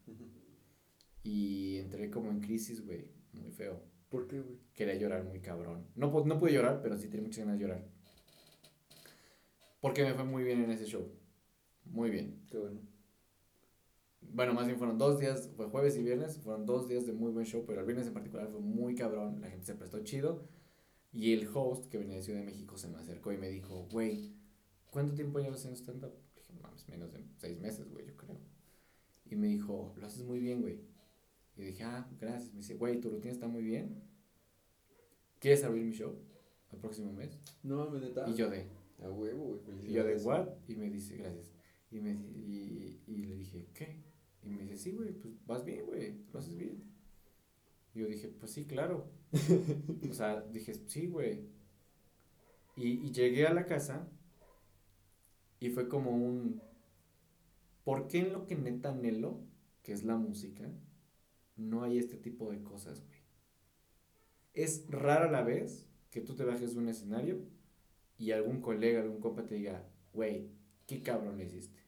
Speaker 2: y entré como en crisis, güey, muy feo.
Speaker 1: ¿Por qué, güey?
Speaker 2: Quería llorar muy cabrón. No, no pude llorar, pero sí tenía muchas ganas de llorar. Porque me fue muy bien en ese show. Muy bien.
Speaker 1: Qué bueno.
Speaker 2: Bueno, más bien fueron dos días, fue jueves y viernes, fueron dos días de muy buen show, pero el viernes en particular fue muy cabrón, la gente se prestó chido. Y el host que venía de Ciudad de México se me acercó y me dijo, güey, ¿cuánto tiempo llevas haciendo stand-up? Dije, mames, menos de seis meses, güey, yo creo. Y me dijo, lo haces muy bien, güey. Y dije, ah, gracias. Me dice, güey, tu rutina está muy bien. ¿Quieres abrir mi show el próximo mes?
Speaker 1: No mames, neta.
Speaker 2: Y yo de,
Speaker 1: a huevo, güey.
Speaker 2: Y yo de, what? Y me dice, gracias. Y, me, y, y le dije, ¿qué? Y me dice, sí, güey, pues vas bien, güey, lo haces bien. Y yo dije, pues sí, claro. o sea, dije, sí, güey. Y, y llegué a la casa y fue como un, ¿por qué en lo que neta anhelo, que es la música, no hay este tipo de cosas, güey? Es rara la vez que tú te bajes de un escenario y algún colega, algún compa te diga, güey, qué cabrón le hiciste.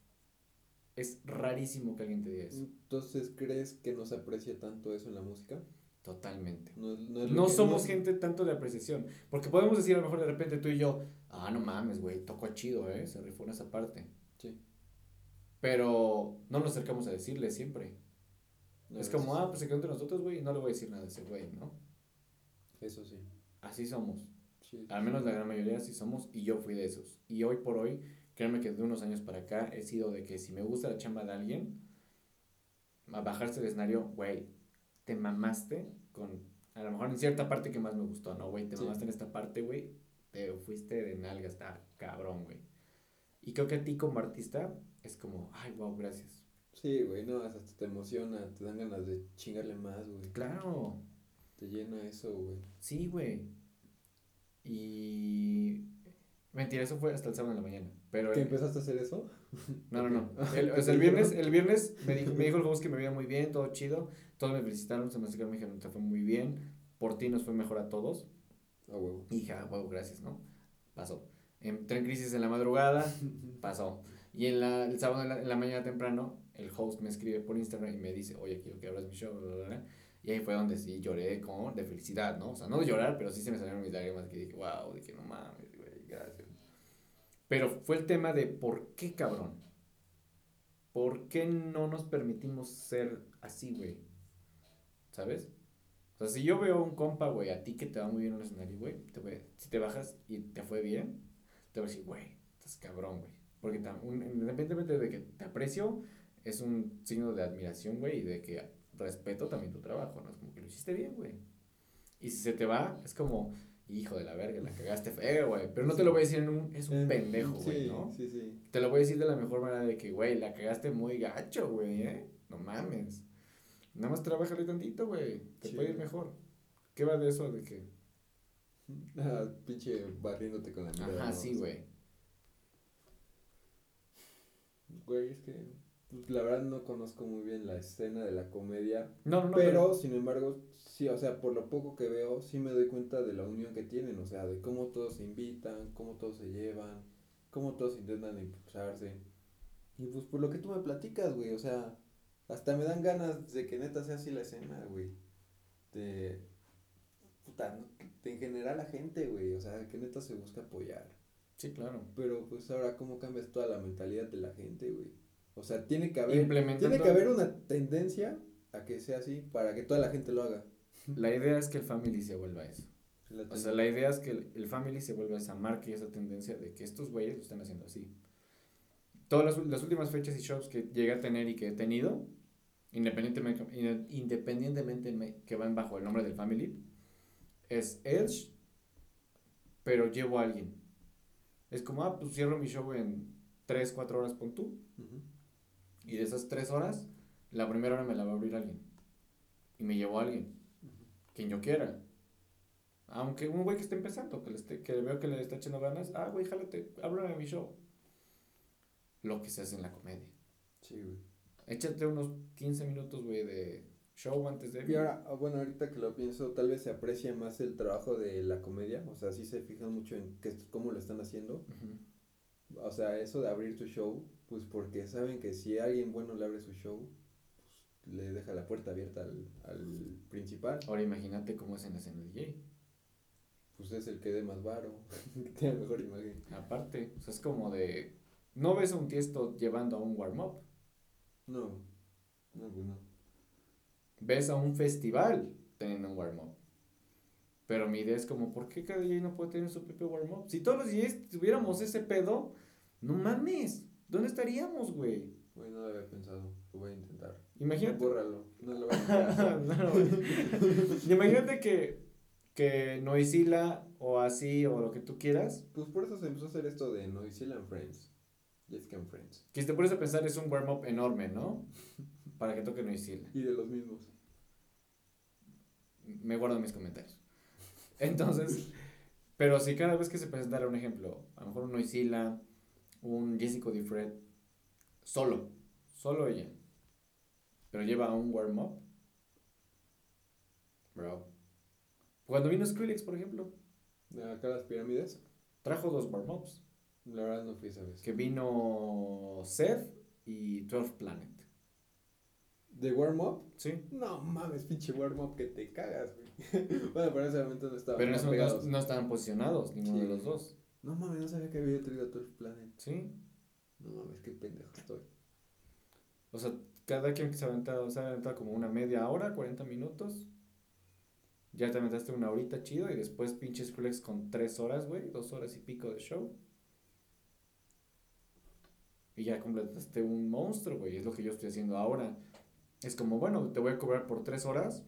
Speaker 2: Es rarísimo que alguien te diga eso.
Speaker 1: Entonces, ¿crees que no se aprecia tanto eso en la música?
Speaker 2: Totalmente. No, somos gente tanto de apreciación. Porque podemos decir a lo mejor de repente tú y yo, ah, no mames, güey, tocó chido, ¿eh? Se rifó en esa parte. Sí. Pero no nos acercamos a decirle siempre. Es como, ah, pues se quedó entre nosotros, güey, y no le voy a decir nada a ese güey, ¿no?
Speaker 1: Eso sí.
Speaker 2: Así somos. Al menos la gran mayoría así somos, y yo fui de esos. Y hoy por hoy, créanme que de unos años para acá he sido de que si me gusta la chamba de alguien, a bajarse del escenario, güey, te mamaste con, a lo mejor en cierta parte que más me gustó, ¿no, güey? Te mamaste en esta parte, güey, te fuiste de nalga, está cabrón, güey. Y creo que a ti como artista es como, ay, wow, gracias.
Speaker 1: Sí, güey, no, hasta te emociona, te dan ganas de chingarle más, güey.
Speaker 2: Claro.
Speaker 1: Te llena eso, güey.
Speaker 2: Sí, güey. Y. Mentira, eso fue hasta el sábado de la mañana. Pero
Speaker 1: ¿Que empezaste a hacer eso?
Speaker 2: No, no, no. El, o sea, el viernes, el viernes me dijo, me dijo el host que me veía muy bien, todo chido. Todos me felicitaron, se me acercaron, me dijeron, te fue muy bien. Por ti nos fue mejor a todos.
Speaker 1: A huevo.
Speaker 2: Y dije, ah, huevo, gracias, ¿no? Pasó. Entré en crisis en la madrugada, pasó. Y en la, el sábado en la, mañana temprano, el host me escribe por Instagram y me dice, oye, quiero que abras mi show, bla, bla, bla. Y ahí fue donde sí lloré con, de felicidad, ¿no? O sea, no de llorar, pero sí se me salieron mis lágrimas que dije, wow, dije, no mames, güey, gracias. Pero fue el tema de por qué, cabrón. ¿Por qué no nos permitimos ser así, güey? ¿Sabes? O sea, si yo veo un compa, güey, a ti que te va muy bien en el escenario, güey, si te bajas y te fue bien, te voy a decir, güey, estás cabrón, güey. Porque independientemente de que te aprecio, es un signo de admiración, güey, y de que respeto también tu trabajo, ¿no? Es como que lo hiciste bien, güey. Y si se te va, es como, hijo de la verga, la cagaste feo, güey. Pero no te lo voy a decir en un, es un pendejo, güey, ¿no?
Speaker 1: Sí, sí.
Speaker 2: Te lo voy a decir de la mejor manera de que, güey, la cagaste muy gacho, güey, ¿eh? No mames. Nada más trabajale tantito, güey. Te puede ir mejor. ¿Qué va de eso de que?
Speaker 1: Ah, pinche barriéndote con la
Speaker 2: mirada. Ajá, sí, güey.
Speaker 1: Güey, es que la verdad no conozco muy bien la escena de la comedia.
Speaker 2: No, no.
Speaker 1: Pero, sin embargo, sí, o sea, por lo poco que veo, sí me doy cuenta de la unión que tienen, o sea, de cómo todos se invitan, cómo todos se llevan, cómo todos intentan impulsarse. Y pues por lo que tú me platicas, güey, o sea, hasta me dan ganas de que neta sea así la escena, güey. De. Puta, de en general la gente, güey, o sea, que neta se busca apoyar.
Speaker 2: Sí, claro.
Speaker 1: Pero pues ahora, ¿cómo cambias toda la mentalidad de la gente, güey? O sea, tiene que haber, tiene que haber una tendencia a que sea así para que toda la gente lo haga.
Speaker 2: La idea es que el family se vuelva eso. O sea, la idea es que el, family se vuelva esa marca y esa tendencia de que estos güeyes lo están haciendo así. Todas las, las, últimas fechas y shows que llegué a tener y que he tenido, independientemente, independientemente que van bajo el nombre del family, es Edge, pero llevo a alguien. Es como, ah, pues cierro mi show en 3, 4 horas, con tú. Y de esas tres horas, la primera hora me la va a abrir alguien. Y me llevó a alguien. Quien yo quiera. Aunque un güey que esté empezando, que, le esté, que veo que le está echando ganas, ah, güey, jálate, háblame de mi show. Lo que se hace en la comedia.
Speaker 1: Sí, güey.
Speaker 2: Échate unos 15 minutos, güey, de show antes de...
Speaker 1: Y ahora, ah, bueno, ahorita que lo pienso, tal vez se aprecia más el trabajo de la comedia, o sea, sí se fijan mucho en qué, cómo lo están haciendo. O sea, eso de abrir tu show, pues porque saben que si alguien bueno le abre su show, pues le deja la puerta abierta al, al principal.
Speaker 2: Ahora imagínate cómo es en la escena DJ.
Speaker 1: Pues es el que dé más varo, que tenga mejor imagen.
Speaker 2: Aparte, o sea, es como de... No ves a un tiesto llevando a un warm-up.
Speaker 1: No, no, pues no.
Speaker 2: Ves a un festival teniendo un warm-up. Pero mi idea es como, ¿por qué cada DJ no puede tener su propio warm-up? Si todos los DJs tuviéramos ese pedo, no mames, ¿dónde estaríamos, güey?
Speaker 1: Güey, no lo había pensado, lo voy a intentar.
Speaker 2: Imagínate.
Speaker 1: Bórralo, no lo voy a intentar.
Speaker 2: No, güey. Imagínate que, que Noisila o así o lo que tú quieras,
Speaker 1: Pues por eso se empezó a hacer esto de Noisy and Friends. Jessica and Friends.
Speaker 2: que si te pones a pensar es un warm-up enorme, ¿no? Para que toque Noisila.
Speaker 1: Y de los mismos.
Speaker 2: Me guardo mis comentarios. Entonces, pero si cada vez que se presentara un ejemplo, a lo mejor un Noisila, un Jessica DiFred, solo, solo ella, pero lleva un warm-up, bro. Cuando vino Skrillex, por ejemplo,
Speaker 1: De acá las pirámides,
Speaker 2: trajo dos warm-ups,
Speaker 1: la verdad no fui esa vez.
Speaker 2: que vino Seth y 12 Planet.
Speaker 1: ¿De warm up?
Speaker 2: Sí.
Speaker 1: No mames, pinche warm up que te cagas, güey. bueno, pero en ese momento no estaba.
Speaker 2: Pero en no,
Speaker 1: pegados.
Speaker 2: no estaban posicionados, ninguno
Speaker 1: Sí.
Speaker 2: de los dos.
Speaker 1: No mames, no sabía que había traído todo el planet.
Speaker 2: Sí.
Speaker 1: No mames, qué pendejo estoy.
Speaker 2: O sea, cada quien que se aventa, se aventa como una media hora, 40 minutos. Ya te aventaste una horita chido y después pinches Skrillex con 3 horas, güey, 2 horas y pico de show. Y ya completaste un monstruo, güey, es lo que yo estoy haciendo ahora. Es como, bueno, te voy a cobrar por 3 horas,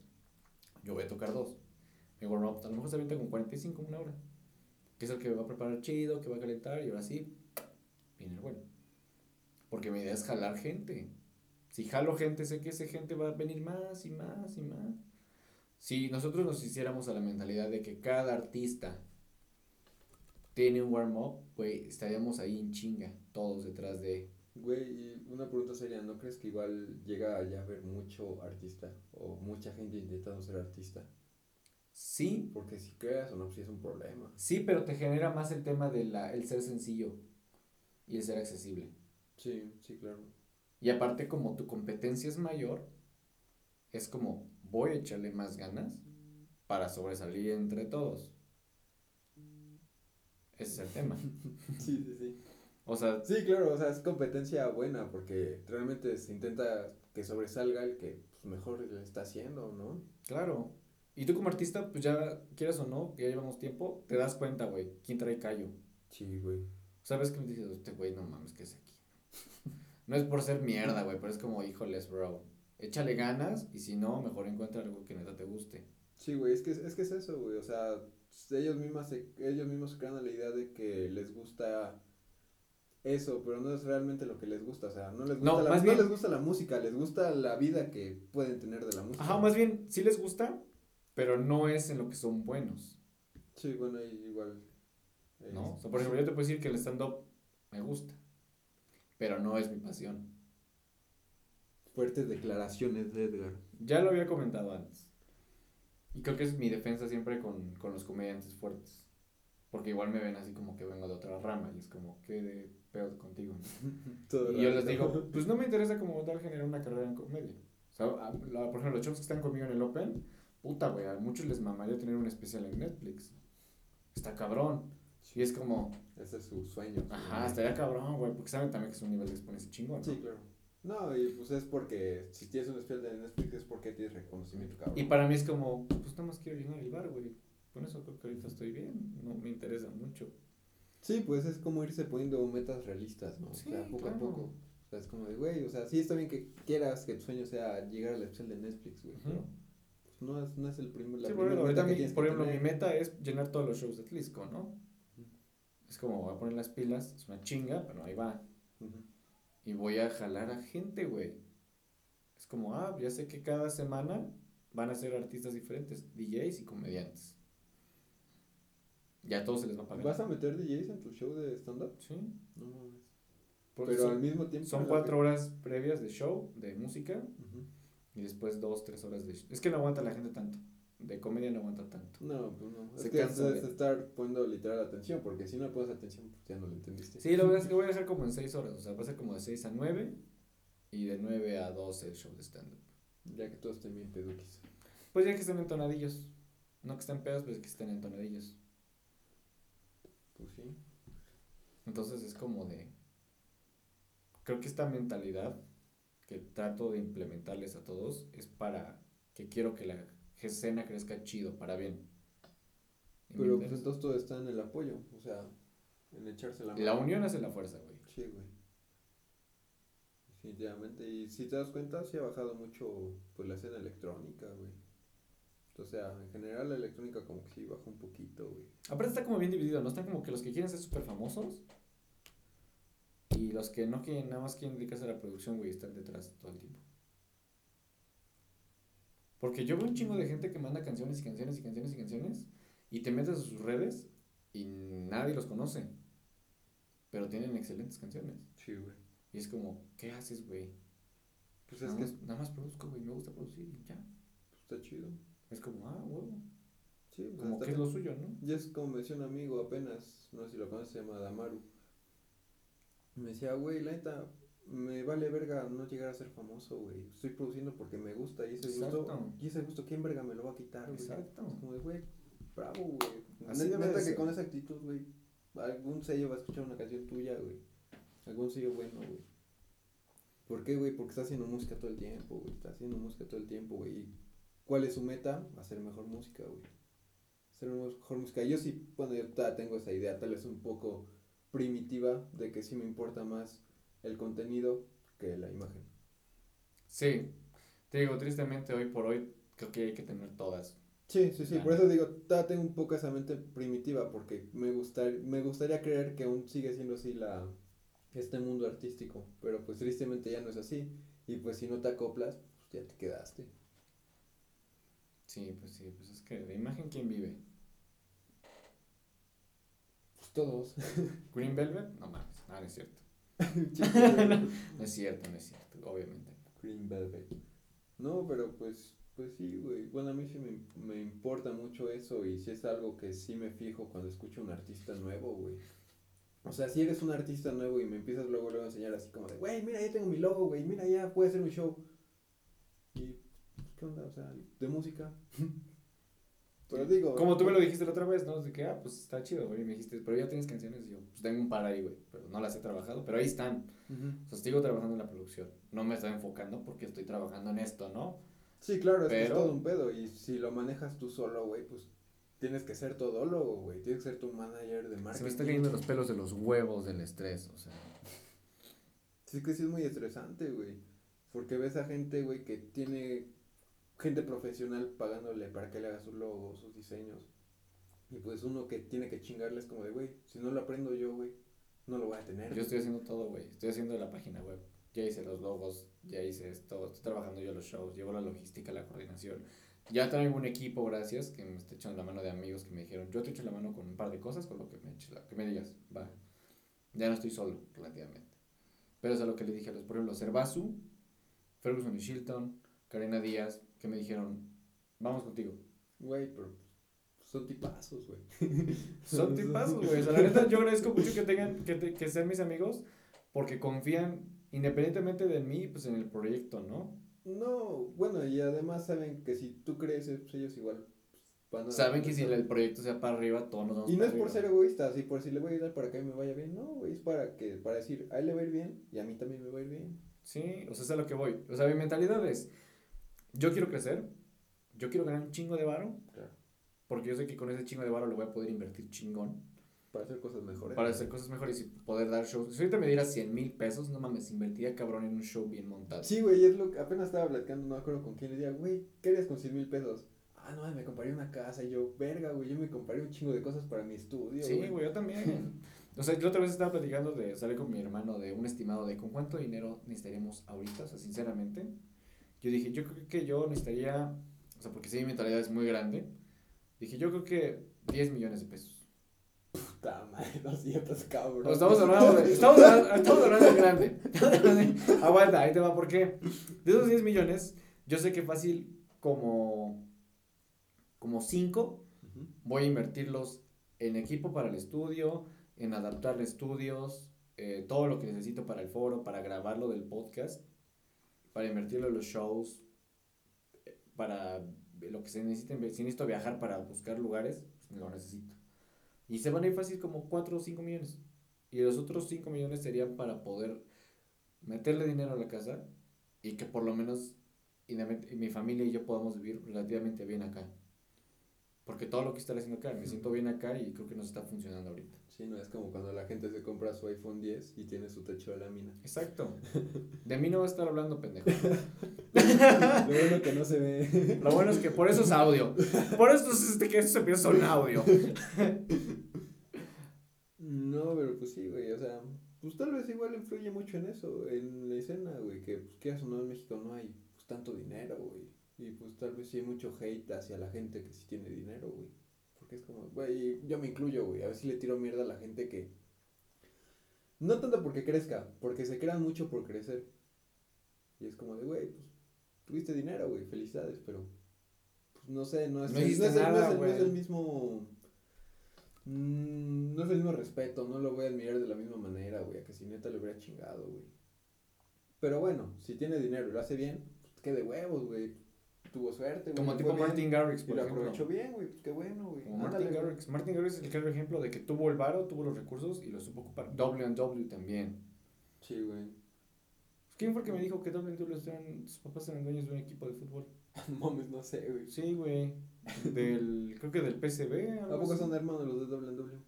Speaker 2: yo voy a tocar 2. Mi warm-up a lo mejor se avienta con 45, una hora. Que es el que va a preparar chido, que va a calentar y ahora sí, viene el bueno. Porque mi idea es jalar gente. Si jalo gente, sé que esa gente va a venir más y más y más. Si nosotros nos hiciéramos a la mentalidad de que cada artista tiene un warm-up, güey, estaríamos ahí en chinga, todos detrás de...
Speaker 1: Güey, una pregunta seria, ¿no crees que igual llega a ya haber mucho artista? O mucha gente intentando ser artista.
Speaker 2: Sí,
Speaker 1: Porque si creas o no, pues sí es un problema.
Speaker 2: sí, pero te genera más el tema del el ser sencillo y el ser accesible.
Speaker 1: Sí, sí, claro.
Speaker 2: Y aparte, como tu competencia es mayor, es como voy a echarle más ganas para sobresalir entre todos. Ese es el tema.
Speaker 1: Sí, sí, sí.
Speaker 2: O sea,
Speaker 1: Sí, claro, o sea, es competencia buena porque realmente se intenta que sobresalga el que pues, mejor le está haciendo, ¿no?
Speaker 2: claro. Y tú como artista, pues ya, quieras o no, que ya llevamos tiempo, te das cuenta, güey, quién trae callo.
Speaker 1: Sí, güey.
Speaker 2: ¿Sabes qué me dices? Este güey, no mames, ¿qué es aquí? No es por ser mierda, güey, pero es como, híjoles, bro. Échale ganas y si no, mejor encuentra algo que neta te guste.
Speaker 1: Sí, güey, es que, es que es eso, güey, o sea, ellos mismos, se, ellos mismos se crean la idea de que les gusta eso, pero no es realmente lo que les gusta, o sea, no les gusta,
Speaker 2: No,
Speaker 1: la,
Speaker 2: más
Speaker 1: no
Speaker 2: bien-
Speaker 1: les gusta la música, les gusta la vida que pueden tener de la música.
Speaker 2: Ajá, más bien, sí les gusta, pero no es en lo que son buenos,
Speaker 1: Sí, bueno, igual.
Speaker 2: ¿no? O sea, por ejemplo, yo te puedo decir que el stand-up me gusta, pero no es mi pasión.
Speaker 1: Fuertes declaraciones de Edgar.
Speaker 2: Ya lo había comentado antes. Y creo que es mi defensa siempre con, con los comediantes fuertes. Porque igual me ven así como que vengo de otra rama y es como, ¿qué de pedo contigo? no? Y yo les digo, pues no me interesa como tal generar una carrera en comedia. O sea, a- por ejemplo, los chavos que están conmigo en el Open, puta, güey, a muchos les mamaría tener un especial en Netflix. Está cabrón. Y es como,
Speaker 1: Ese es su sueño. su
Speaker 2: ajá, estaría cabrón, güey, porque saben también que es un nivel de exponencia chingón. ¿no?
Speaker 1: Sí, claro. No, y pues es porque si tienes un especial de Netflix es porque tienes reconocimiento, cabrón.
Speaker 2: Y para mí es como, pues nada más quiero llenar el bar, güey. Con eso creo que ahorita estoy bien, no me interesa mucho.
Speaker 1: Sí, pues es como irse poniendo metas realistas, ¿no?
Speaker 2: Sí,
Speaker 1: o sea, poco
Speaker 2: claro.
Speaker 1: a poco. O sea, es como de, güey, o sea, sí está bien que quieras que tu sueño sea llegar al especial de Netflix, güey, pero pues, no, es, no es el primer, la
Speaker 2: Sí, por ejemplo,
Speaker 1: meta
Speaker 2: mi- por ejemplo, mi meta es llenar todos los shows de Tlisco, ¿no? Es como, voy a poner las pilas, es una chinga, pero ahí va. Y voy a jalar a gente, güey. Es como, ah, ya sé que cada semana van a ser artistas diferentes, DJs y comediantes. Ya a todos se les va a pagar.
Speaker 1: ¿Vas a meter DJs en tu show de stand-up?
Speaker 2: Sí.
Speaker 1: No mames. Pero
Speaker 2: son,
Speaker 1: al mismo tiempo.
Speaker 2: son cuatro horas previas de show, de música,
Speaker 1: Ujú.
Speaker 2: Y después dos, tres horas de... Es que no aguanta la gente tanto. De comedia no aguanta tanto.
Speaker 1: No, pues no.
Speaker 2: Se
Speaker 1: es que
Speaker 2: cansa
Speaker 1: es
Speaker 2: de-
Speaker 1: estar poniendo literal atención, porque si no pones atención, pues ya no lo entendiste.
Speaker 2: Sí, lo voy, a, hacer- lo voy a hacer como en seis horas. O sea, va a ser como de seis a nueve y de nueve a doce el show de stand-up.
Speaker 1: Ya que todos estén bien peduquis.
Speaker 2: Pues ya que estén entonadillos. No que estén pedos, pero que estén entonadillos.
Speaker 1: Pues sí.
Speaker 2: Entonces es como de... Creo que esta mentalidad que trato de implementarles a todos es para que quiero que la escena crezca chido, para bien. ¿Y me
Speaker 1: Pero pues entonces todo está en el apoyo, o sea, en echarse la mano.
Speaker 2: La unión hace la fuerza, güey.
Speaker 1: Sí, güey. Definitivamente. Y si te das cuenta, sí ha bajado mucho pues la escena electrónica, güey. O sea, en general la electrónica como que sí bajó un poquito, güey.
Speaker 2: Aparte está como bien dividido, ¿no? Están como que los que quieren ser súper famosos y los que no quieren, nada más quieren dedicarse a la producción, güey, están detrás todo el tiempo. Porque yo veo un chingo de gente que manda canciones y canciones y canciones y canciones y te metes a sus redes y nadie los conoce. Pero tienen excelentes canciones.
Speaker 1: Sí, güey.
Speaker 2: Y es como, ¿qué haces, güey?
Speaker 1: Pues es
Speaker 2: nada,
Speaker 1: que
Speaker 2: más, nada más produzco, güey, me gusta producir y ya.
Speaker 1: está chido.
Speaker 2: Es como, ah, huevo.
Speaker 1: Sí, pues
Speaker 2: Como que es lo suyo, ¿no?
Speaker 1: Y es como me decía un amigo apenas, no sé si lo conoces, se llama Damaru. Me decía, güey, la neta, me vale verga no llegar a ser famoso, güey. Estoy produciendo porque me gusta y ese gusto, y ese gusto, ¿quién verga me lo va a quitar, güey?
Speaker 2: Exacto.
Speaker 1: Es como de, güey, bravo, güey.
Speaker 2: Así
Speaker 1: Neta, que
Speaker 2: ser.
Speaker 1: con esa actitud, güey, algún sello va a escuchar una canción tuya, güey. Algún sello bueno, güey. ¿Por qué, güey? Porque está haciendo música todo el tiempo, güey. Está haciendo música todo el tiempo, güey. ¿Y ¿Cuál es su meta? Hacer mejor música, güey. Hacer mejor música. Yo sí, bueno, yo tengo esa idea, tal vez un poco primitiva, de que sí me importa más el contenido que la imagen.
Speaker 2: Sí. Te digo, tristemente hoy por hoy creo que hay que tener todas.
Speaker 1: Sí, sí, sí, por eso digo, tengo un poco esa mente primitiva, porque me, gustar, me gustaría creer que aún sigue siendo así la, este mundo artístico, pero pues tristemente ya no es así, y pues si no te acoplas, pues ya te quedaste.
Speaker 2: Sí, pues sí, pues es que de imagen quién vive.
Speaker 1: Todos.
Speaker 2: Green Velvet, no mames, no, no es cierto. No es cierto, no es cierto, obviamente.
Speaker 1: Green Velvet. No, pero pues, pues sí, güey. Bueno, a mí sí me, me importa mucho eso y sí es algo que sí me fijo cuando escucho a un artista nuevo, güey. O sea, si eres un artista nuevo y me empiezas luego, luego a enseñar así como de, güey, mira, ya tengo mi logo, güey, mira, ya puedo hacer un show. Y, ¿qué onda? O sea, de música. Pero digo...
Speaker 2: Como tú me lo dijiste la otra vez, ¿no? De que, ah, pues está chido, güey. Y me dijiste, pero ya tienes canciones. Y yo, pues tengo un par ahí, güey. Pero no las he trabajado, pero ahí están. O sea, sigo trabajando en la producción. No me estoy enfocando porque estoy trabajando en esto, ¿no?
Speaker 1: Sí, claro, es, que es todo un pedo. Y si lo manejas tú solo, güey, pues tienes que ser todólogo, güey. Tienes que ser tu manager de marketing.
Speaker 2: Se me está cayendo los pelos de los huevos del estrés, o sea.
Speaker 1: Sí, que sí es muy estresante, güey. Porque ves a gente, güey, que tiene gente profesional pagándole para que le haga sus logos, sus diseños. Y pues uno que tiene que chingarles como de, güey, si no lo aprendo yo, güey, no lo voy a tener.
Speaker 2: Yo estoy haciendo todo, güey. Estoy haciendo la página web. Ya hice los logos, ya hice esto. Estoy trabajando yo los shows, llevo la logística, la coordinación. Ya traigo un equipo, gracias, que me está echando la mano de amigos que me dijeron, yo te echo la mano con un par de cosas, con lo que me, eches que me digas, va. Ya no estoy solo, relativamente. Pero es a lo que le dije a los, por ejemplo, Cervazu, Ferguson y Shilton, Karina Díaz, que me dijeron, vamos contigo.
Speaker 1: Güey, pero son tipazos, güey.
Speaker 2: Son tipazos, güey. O sea, la neta, yo agradezco mucho que tengan, que, te- que sean mis amigos, porque confían, independientemente de mí, pues en el proyecto, ¿no?
Speaker 1: No, bueno, y además saben que si tú crees, pues ellos igual pues, van a...
Speaker 2: Saben que si el proyecto sea para arriba, todos nos vamos
Speaker 1: Y no es por
Speaker 2: arriba.
Speaker 1: ser egoísta, así por si le voy a ayudar para que a mí me vaya bien. No, güey, es para que para decir, a él le va a ir bien y a mí también me va a ir bien.
Speaker 2: Sí, o sea, es a lo que voy. O sea, mi mentalidad es, yo quiero crecer, yo quiero ganar un chingo de varo,
Speaker 1: Claro.
Speaker 2: porque yo sé que con ese chingo de varo le voy a poder invertir chingón
Speaker 1: Para hacer cosas mejores.
Speaker 2: para hacer cosas mejores y poder dar shows. Si ahorita me dieras 100 mil pesos, no mames, invertiría cabrón en un show bien montado.
Speaker 1: Sí, güey, es lo que apenas estaba platicando, no me acuerdo con quién le decía, güey, ¿qué harías con 100 mil pesos? Ah, no, me compraría una casa y yo, verga, güey, yo me compraría un chingo de cosas para mi estudio.
Speaker 2: Sí, güey, yo también. O sea, yo otra vez estaba platicando de, sale con mi hermano de un estimado de con cuánto dinero necesitaríamos ahorita, o sea, sinceramente. Yo dije, yo creo que yo necesitaría, o sea, porque sí, mi mentalidad es muy grande. Dije, yo creo que 10 millones de pesos.
Speaker 1: Puta madre, 200 cabrón.
Speaker 2: No, estamos hablando de, estamos hablando, estamos hablando de grande. Aguanta, ahí te va, ¿por qué? De esos 10 millones, Yo sé que fácil como, como cinco
Speaker 1: Ujú.
Speaker 2: voy a invertirlos en equipo para el estudio, en adaptar estudios, eh, todo lo que necesito para el foro, para grabarlo del podcast, para invertirlo en los shows, para lo que se necesite. Si necesito viajar para buscar lugares, pues lo necesito. Y se van a ir fácil como 4 o 5 millones. Y los otros 5 millones serían para poder meterle dinero a la casa y que por lo menos mi familia y yo podamos vivir relativamente bien acá. Porque todo lo que está haciendo acá, me siento bien acá y creo que nos está funcionando ahorita.
Speaker 1: Sí, no es como cuando la gente se compra su iPhone 10 y tiene su techo de lámina.
Speaker 2: Exacto. De mí no va a estar hablando, pendejo.
Speaker 1: Lo bueno que no se ve.
Speaker 2: Lo bueno es que por eso es audio. Por eso es este, que estos episodios son audio.
Speaker 1: No, pero pues sí, güey, o sea, pues tal vez igual influye mucho en eso, en la escena, güey, que pues qué o no en México no hay pues tanto dinero, güey. Y pues tal vez sí hay mucho hate hacia la gente que sí tiene dinero, güey. Porque es como, güey, yo me incluyo, güey, a ver si le tiro mierda a la gente que... No tanto porque crezca, porque se crean mucho por crecer. Y es como de, güey, pues tuviste dinero, güey, felicidades, pero... Pues no sé, no es,
Speaker 2: No
Speaker 1: el-
Speaker 2: hiciste
Speaker 1: es el- no es
Speaker 2: nada,
Speaker 1: el- no es el mismo... Mm, no es el mismo respeto, no lo voy a admirar de la misma manera, güey, a que si neta le hubiera chingado, güey. Pero bueno, si tiene dinero y lo hace bien, pues qué de huevos, güey. Tuvo suerte, güey.
Speaker 2: Como tipo
Speaker 1: bien,
Speaker 2: Martin Garrix,
Speaker 1: Y
Speaker 2: por
Speaker 1: lo
Speaker 2: ejemplo.
Speaker 1: aprovechó bien, güey, pues qué bueno, güey.
Speaker 2: Como
Speaker 1: Ándale,
Speaker 2: Martin
Speaker 1: güey.
Speaker 2: Garrix. Martin Garrix es el claro ejemplo de que tuvo el varo, tuvo los recursos y lo supo ocupar. W&W también.
Speaker 1: Sí, güey.
Speaker 2: ¿Quién fue el que me dijo que W&W eran, sus papás eran dueños de un equipo de fútbol?
Speaker 1: Mames, no sé, güey.
Speaker 2: Sí, güey. Del, creo que del PCB.
Speaker 1: ¿A
Speaker 2: algo
Speaker 1: poco son hermanos los de WWE?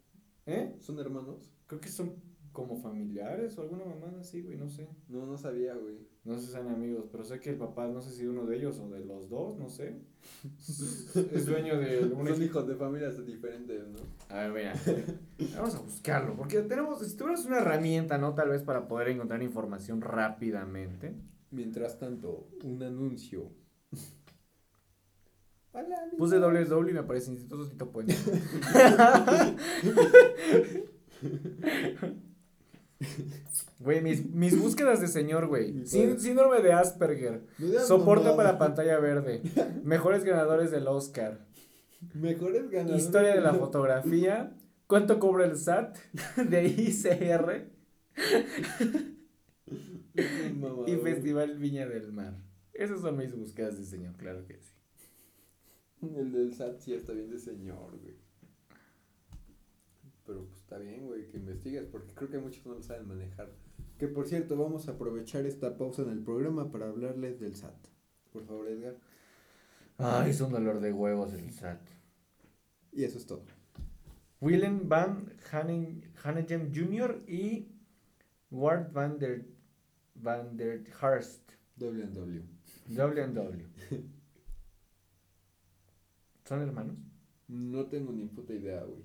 Speaker 2: ¿Eh?
Speaker 1: ¿Son hermanos?
Speaker 2: Creo que son como familiares o alguna mamada así, güey, no sé.
Speaker 1: No, no sabía, güey.
Speaker 2: No sé si sean amigos, pero sé que el papá, no sé si uno de ellos o de los dos, no sé. es dueño de un
Speaker 1: Son hijos de familias diferentes, ¿no?
Speaker 2: A ver, mira. Vamos a buscarlo, porque tenemos, si tuviéramos una herramienta, ¿no? Tal vez para poder encontrar información rápidamente.
Speaker 1: Mientras tanto, un anuncio. Hola.
Speaker 2: Puse WW y me aparece Instituto Tito Puente. Güey, mis, mis búsquedas de señor, güey.
Speaker 1: Padre.
Speaker 2: síndrome de Asperger.
Speaker 1: Mamada.
Speaker 2: para pantalla verde. Mejores ganadores del Oscar.
Speaker 1: Mejores ganadores.
Speaker 2: Historia de la fotografía. ¿Cuánto cobra el SAT? De ICR. Y. Festival Viña del Mar. Esas son mis búsquedas de señor, claro que sí.
Speaker 1: El del SAT sí está bien de señor, güey. Pero pues está bien, güey, que investigues, porque creo que muchos no lo saben manejar. Que por cierto, vamos a aprovechar esta pausa en el programa para hablarles del SAT. Por favor, Edgar.
Speaker 2: Ay, es un dolor de huevos el SAT.
Speaker 1: Y eso es todo.
Speaker 2: Willem van Hanegem Jr. y Ward van der, van der Harst.
Speaker 1: W&W.
Speaker 2: W&W. ¿Son hermanos?
Speaker 1: No tengo ni puta idea, güey.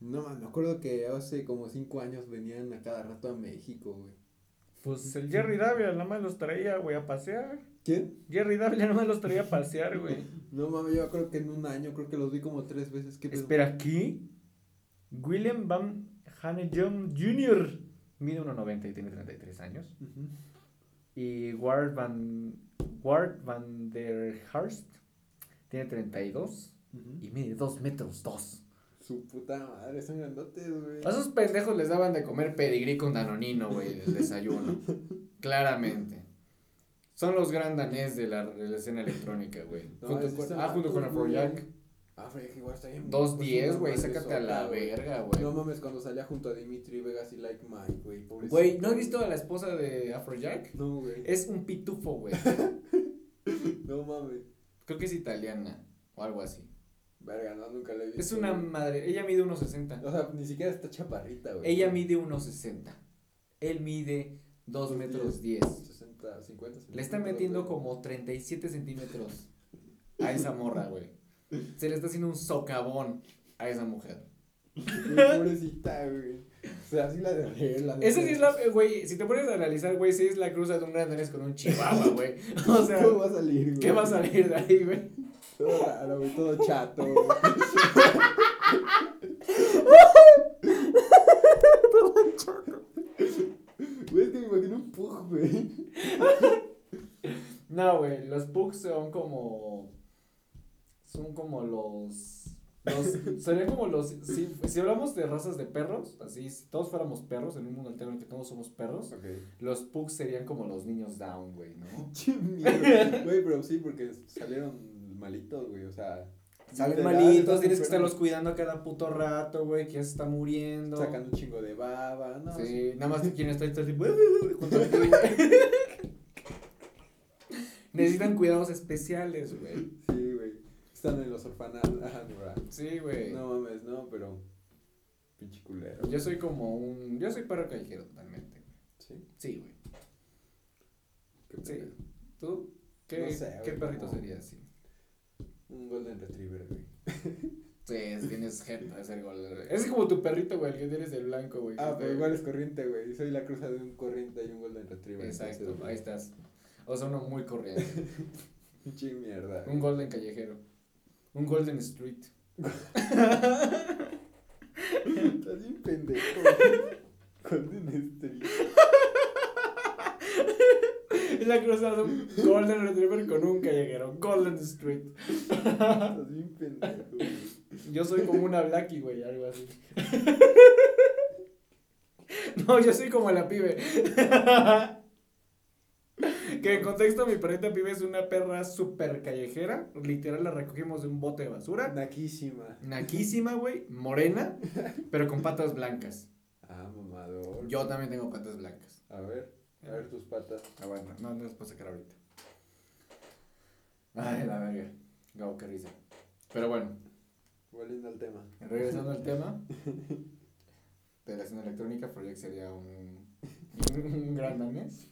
Speaker 1: No, man, me acuerdo que hace como cinco años venían a cada rato a México, güey.
Speaker 2: Pues el Jerry Davila nada más los traía, güey, a pasear.
Speaker 1: ¿Quién?
Speaker 2: Jerry Davila nada más los traía a pasear, güey.
Speaker 1: No mames, yo creo que en un año, creo que los vi como tres veces.
Speaker 2: Espera, aquí. Willem van Hanegem Jr. Mide 1.90 y tiene 33 años.
Speaker 1: Ujú.
Speaker 2: Y Ward van, Ward van der Harst tiene 32
Speaker 1: Ujú.
Speaker 2: y mide 2 metros 2.
Speaker 1: Su puta madre, son grandotes, güey.
Speaker 2: A esos pendejos les daban de comer pedigrí con danonino, güey, el desayuno. Claramente. Son los gran danés de la, de la escena electrónica, güey.
Speaker 1: No,
Speaker 2: Junto con- ah, junto con
Speaker 1: güey.
Speaker 2: Afrojack.
Speaker 1: Ah, igual está bien.
Speaker 2: 2.10, güey,
Speaker 1: Pues,
Speaker 2: sácate
Speaker 1: una
Speaker 2: a la verga,
Speaker 1: güey. No
Speaker 2: güey.
Speaker 1: mames, cuando salía junto a Dimitri Vegas y Like Mike, güey.
Speaker 2: Güey, ¿no has visto a la esposa de Afrojack?
Speaker 1: No, güey.
Speaker 2: Es un pitufo, güey.
Speaker 1: No mames.
Speaker 2: Creo que es italiana o algo así.
Speaker 1: Verga, no, nunca la he visto.
Speaker 2: Es una madre. Ella mide 1.60.
Speaker 1: O sea, ni siquiera está chaparrita, güey.
Speaker 2: Ella mide 1.60. Él mide 2
Speaker 1: Dos
Speaker 2: metros
Speaker 1: diez.
Speaker 2: 10.
Speaker 1: 60, 50
Speaker 2: Le están metiendo como 37 centímetros a esa morra, güey. Se le está haciendo un socavón a esa mujer.
Speaker 1: Pobrecita, güey. O sea, así la de la de
Speaker 2: Esa sí es la, güey, si te pones a analizar, güey, sí es la cruza de un gran danés con un chihuahua, güey. O sea,
Speaker 1: ¿Cómo va a salir, güey?
Speaker 2: ¿qué va a salir de ahí, güey?
Speaker 1: Todo raro, güey, todo chato, güey. Güey, es que me imagino un pug, güey.
Speaker 2: No, güey, los pugs son como. Son como los. Los, serían como los. Si, si hablamos de razas de perros, así, si todos fuéramos perros en un mundo entero en que todos somos perros, los pugs serían como los niños down, güey, ¿no?
Speaker 1: Che mierda. Güey, pero sí, porque salieron malitos, güey, o sea.
Speaker 2: Salen malitos, tienes que estarlos cuidando a cada puto rato, güey, que ya se está muriendo.
Speaker 1: Sacan un chingo de baba, ¿no?
Speaker 2: Sí, nada más que quien está ahí está así, junto a ti, güey. Necesitan cuidados especiales, güey.
Speaker 1: Sí, güey. Están en los orfanatos.
Speaker 2: Sí, güey.
Speaker 1: No mames, no, pero. Pinche culero.
Speaker 2: Yo soy como un. Yo soy perro callejero totalmente.
Speaker 1: Sí.
Speaker 2: Sí, güey.
Speaker 1: Qué
Speaker 2: Sí. ¿Tú? ¿Qué,
Speaker 1: No sé,
Speaker 2: ¿qué perrito
Speaker 1: como-
Speaker 2: serías? Sí.
Speaker 1: Un Golden Retriever, güey.
Speaker 2: Sí, tienes jeta de ser golden. Es como tu perrito, güey, el que tienes el blanco, güey.
Speaker 1: Ah, pero igual es corriente, güey. Soy la cruza de un corriente y un Golden Retriever.
Speaker 2: Exacto,
Speaker 1: entonces,
Speaker 2: ahí estás. O sea, uno muy corriente.
Speaker 1: Pinche mierda.
Speaker 2: un golden callejero. Un golden street.
Speaker 1: Estás bien pendejo. Golden Street.
Speaker 2: La cruzada de un golden retriever con un callejero. Golden street.
Speaker 1: Estás bien pendejo, güey.
Speaker 2: Yo soy como una Blackie, güey, algo así. No, yo soy como la pibe. Que en contexto, mi perrita pibe es una perra súper callejera. Literal, la recogimos de un bote de basura.
Speaker 1: Naquísima.
Speaker 2: Naquísima, güey, morena, pero con patas blancas.
Speaker 1: Ah, mamador.
Speaker 2: Yo también tengo patas blancas.
Speaker 1: A ver, a ver tus patas.
Speaker 2: Ah, bueno, no, no las puedo sacar ahorita. Ay, la verga. Gabo, qué risa. Pero bueno,
Speaker 1: Volviendo al tema.
Speaker 2: regresando al tema de la escena electrónica, Project sería un, un gran danés.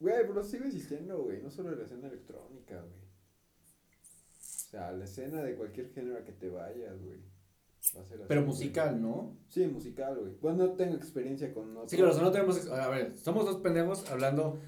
Speaker 1: Güey, pero sigue existiendo, güey. No solo la escena electrónica, güey. O sea, la escena de cualquier género a que te vayas, güey. Así,
Speaker 2: Pero
Speaker 1: güey.
Speaker 2: musical, ¿no?
Speaker 1: Sí, musical, güey. Pues no tengo experiencia con otro.
Speaker 2: Sí, claro, o sea, no tenemos. A ver, somos dos pendejos hablando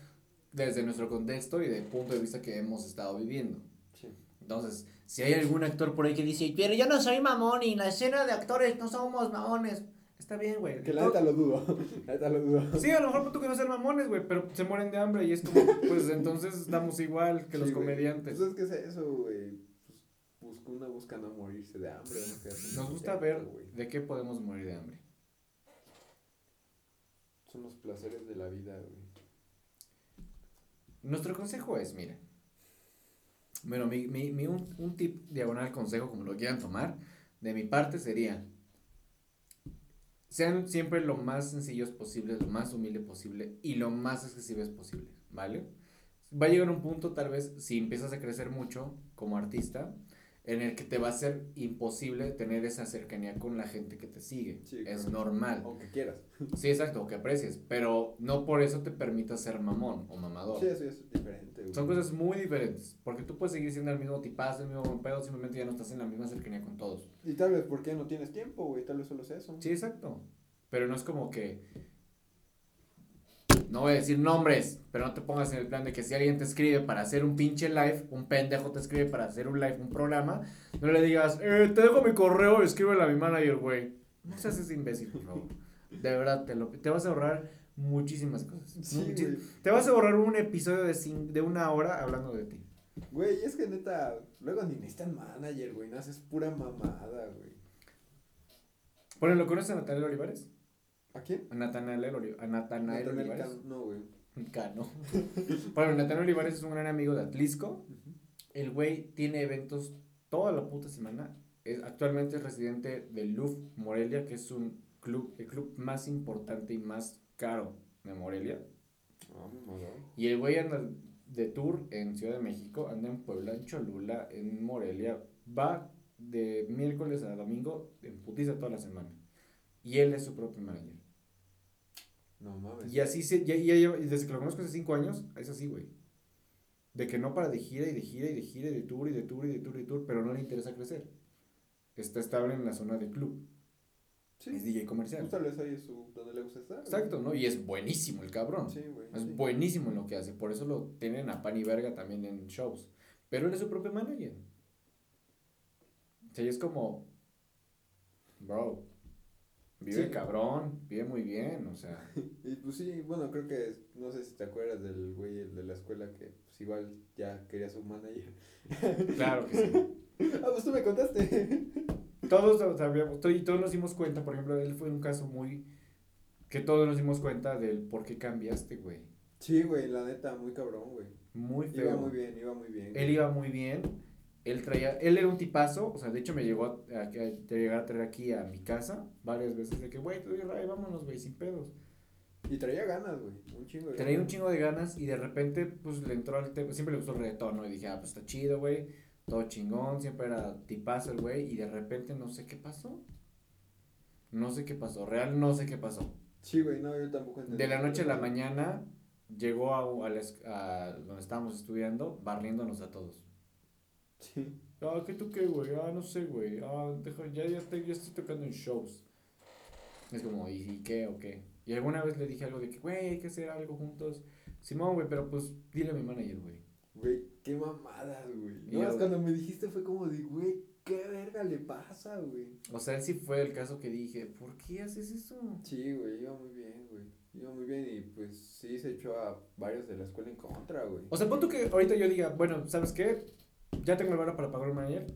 Speaker 2: desde nuestro contexto y del punto de vista que hemos estado viviendo.
Speaker 1: Sí.
Speaker 2: Entonces, si hay algún actor por ahí que dice, pero yo no soy mamón y en la escena de actores no somos mamones, está bien, güey.
Speaker 1: Que la neta lo dudo. La neta lo dudo.
Speaker 2: Sí, a lo mejor tú que no ser mamones, güey, pero se mueren de hambre y es como, pues entonces estamos igual que los
Speaker 1: Sí, güey.
Speaker 2: comediantes.
Speaker 1: Pues es que es eso, güey. Una busca no morirse de hambre.
Speaker 2: Nos gusta ver de qué podemos morir de hambre.
Speaker 1: Son los placeres de la vida, güey.
Speaker 2: Nuestro consejo es, mira. Bueno, mi, mi, mi un, un tip diagonal consejo, como lo quieran tomar, de mi parte sería, sean siempre lo más sencillos posible, lo más humilde posible y lo más accesibles posible, ¿vale? Va a llegar un punto, tal vez, si empiezas a crecer mucho como artista, en el que te va a ser imposible tener esa cercanía con la gente que te sigue.
Speaker 1: Sí,
Speaker 2: es
Speaker 1: claro.
Speaker 2: normal.
Speaker 1: Aunque quieras.
Speaker 2: Sí, exacto, que aprecies, pero no por eso te permita ser mamón o mamador.
Speaker 1: Sí, eso es diferente, güey.
Speaker 2: Son cosas muy diferentes, porque tú puedes seguir siendo el mismo tipazo, el mismo pedo, simplemente ya no estás en la misma cercanía con todos.
Speaker 1: Y tal vez porque no tienes tiempo, güey. Tal vez solo es eso.
Speaker 2: Sí, exacto. Pero no es como que... No voy a decir nombres, pero no te pongas en el plan de que si alguien te escribe para hacer un pinche live, un pendejo te escribe para hacer un live, un programa, no le digas, eh, te dejo mi correo, escríbele a mi manager, güey. No seas ese imbécil, por favor. De verdad, te, lo, te vas a ahorrar muchísimas cosas.
Speaker 1: Sí,
Speaker 2: Muchi-
Speaker 1: güey.
Speaker 2: te vas a ahorrar un episodio de, cin- de una hora hablando de ti.
Speaker 1: Güey, es que neta, luego ni necesitan manager, güey. No haces pura mamada, güey.
Speaker 2: Bueno, ¿lo conoces a Natanael Olivares?
Speaker 1: ¿A quién?
Speaker 2: A Natanael, a Natanael
Speaker 1: Natanael
Speaker 2: Olivares.
Speaker 1: Cano. No, güey.
Speaker 2: Cano. bueno, Natanael Olivares es un gran amigo de Atlisco. El güey tiene eventos toda la puta semana. Es, actualmente es residente del LUF Morelia, que es un club, el club más importante y más caro de Morelia.
Speaker 1: Mamador.
Speaker 2: Y el güey anda de tour en Ciudad de México, anda en Puebla, en Cholula, en Morelia. Va de miércoles a domingo en putiza toda la semana. Y él es su propio manager.
Speaker 1: No mames.
Speaker 2: Y así se, ya, ya lleva- y desde que lo conozco hace cinco años, es así, güey. De que no para de gira y de gira y de gira y de tour y de tour y de tour y de tour, pero no le interesa crecer. Está estable en la zona de club.
Speaker 1: Sí.
Speaker 2: Es DJ comercial.
Speaker 1: Pues tal vez ahí es su, donde le gusta estar.
Speaker 2: Exacto, ¿no? Y es buenísimo el cabrón.
Speaker 1: Sí, güey.
Speaker 2: Es
Speaker 1: sí.
Speaker 2: buenísimo en lo que hace. Por eso lo tienen a pan y verga también en shows. Pero él es su propio manager. O sea, y es como. Bro. Vive
Speaker 1: Sí.
Speaker 2: cabrón, vive muy bien, o sea.
Speaker 1: Y pues sí, bueno, creo que, no sé si te acuerdas del güey el de la escuela que pues igual ya quería su manager.
Speaker 2: Claro que sí.
Speaker 1: ah, pues tú me contaste.
Speaker 2: Todos lo sabíamos, y todos nos dimos cuenta, por ejemplo, él fue un caso muy. que todos nos dimos cuenta del por qué cambiaste, güey.
Speaker 1: Sí, güey, la neta, muy cabrón, güey.
Speaker 2: Muy
Speaker 1: Iba
Speaker 2: feo.
Speaker 1: muy bien, iba muy bien.
Speaker 2: Él iba muy bien. Él traía, él era un tipazo, o sea, de hecho me llegó a, a, a- a llegar a traer aquí a mi casa varias veces de que, güey, tú y Ray, vámonos, güey, sin pedos.
Speaker 1: Y traía ganas, güey, un chingo de
Speaker 2: Traía un
Speaker 1: ganas.
Speaker 2: chingo de ganas y de repente, pues le entró al tema, siempre le gustó el reggaetón, ¿no? Y dije, ah, pues está chido, güey, todo chingón, siempre era tipazo el güey, y de repente no sé qué pasó. No sé qué pasó, real no sé qué pasó.
Speaker 1: Sí, güey, no, yo tampoco entendí.
Speaker 2: De la noche a la mañana llegó a, a la es- a donde estábamos estudiando, barriéndonos a todos.
Speaker 1: Sí.
Speaker 2: Ah, ¿qué tú qué, güey? Ah, no sé, güey. Ah, deja, ya, ya, estoy, ya estoy tocando en shows. Es como, ¿y, y qué o qué? Y alguna vez le dije algo de que, güey, hay que hacer algo juntos. Simón, güey, pero pues dile a mi manager, güey.
Speaker 1: Güey, qué mamadas, güey. No, es cuando me dijiste fue como de, güey, qué verga le pasa, güey.
Speaker 2: O sea, él sí fue el caso que dije, ¿por qué haces eso?
Speaker 1: Sí, güey, iba muy bien, güey. Iba muy bien y pues sí se echó a varios de la escuela en contra, güey.
Speaker 2: O sea, pon tú que ahorita yo diga, bueno, ¿sabes qué? Ya tengo el varo para pagar un manager.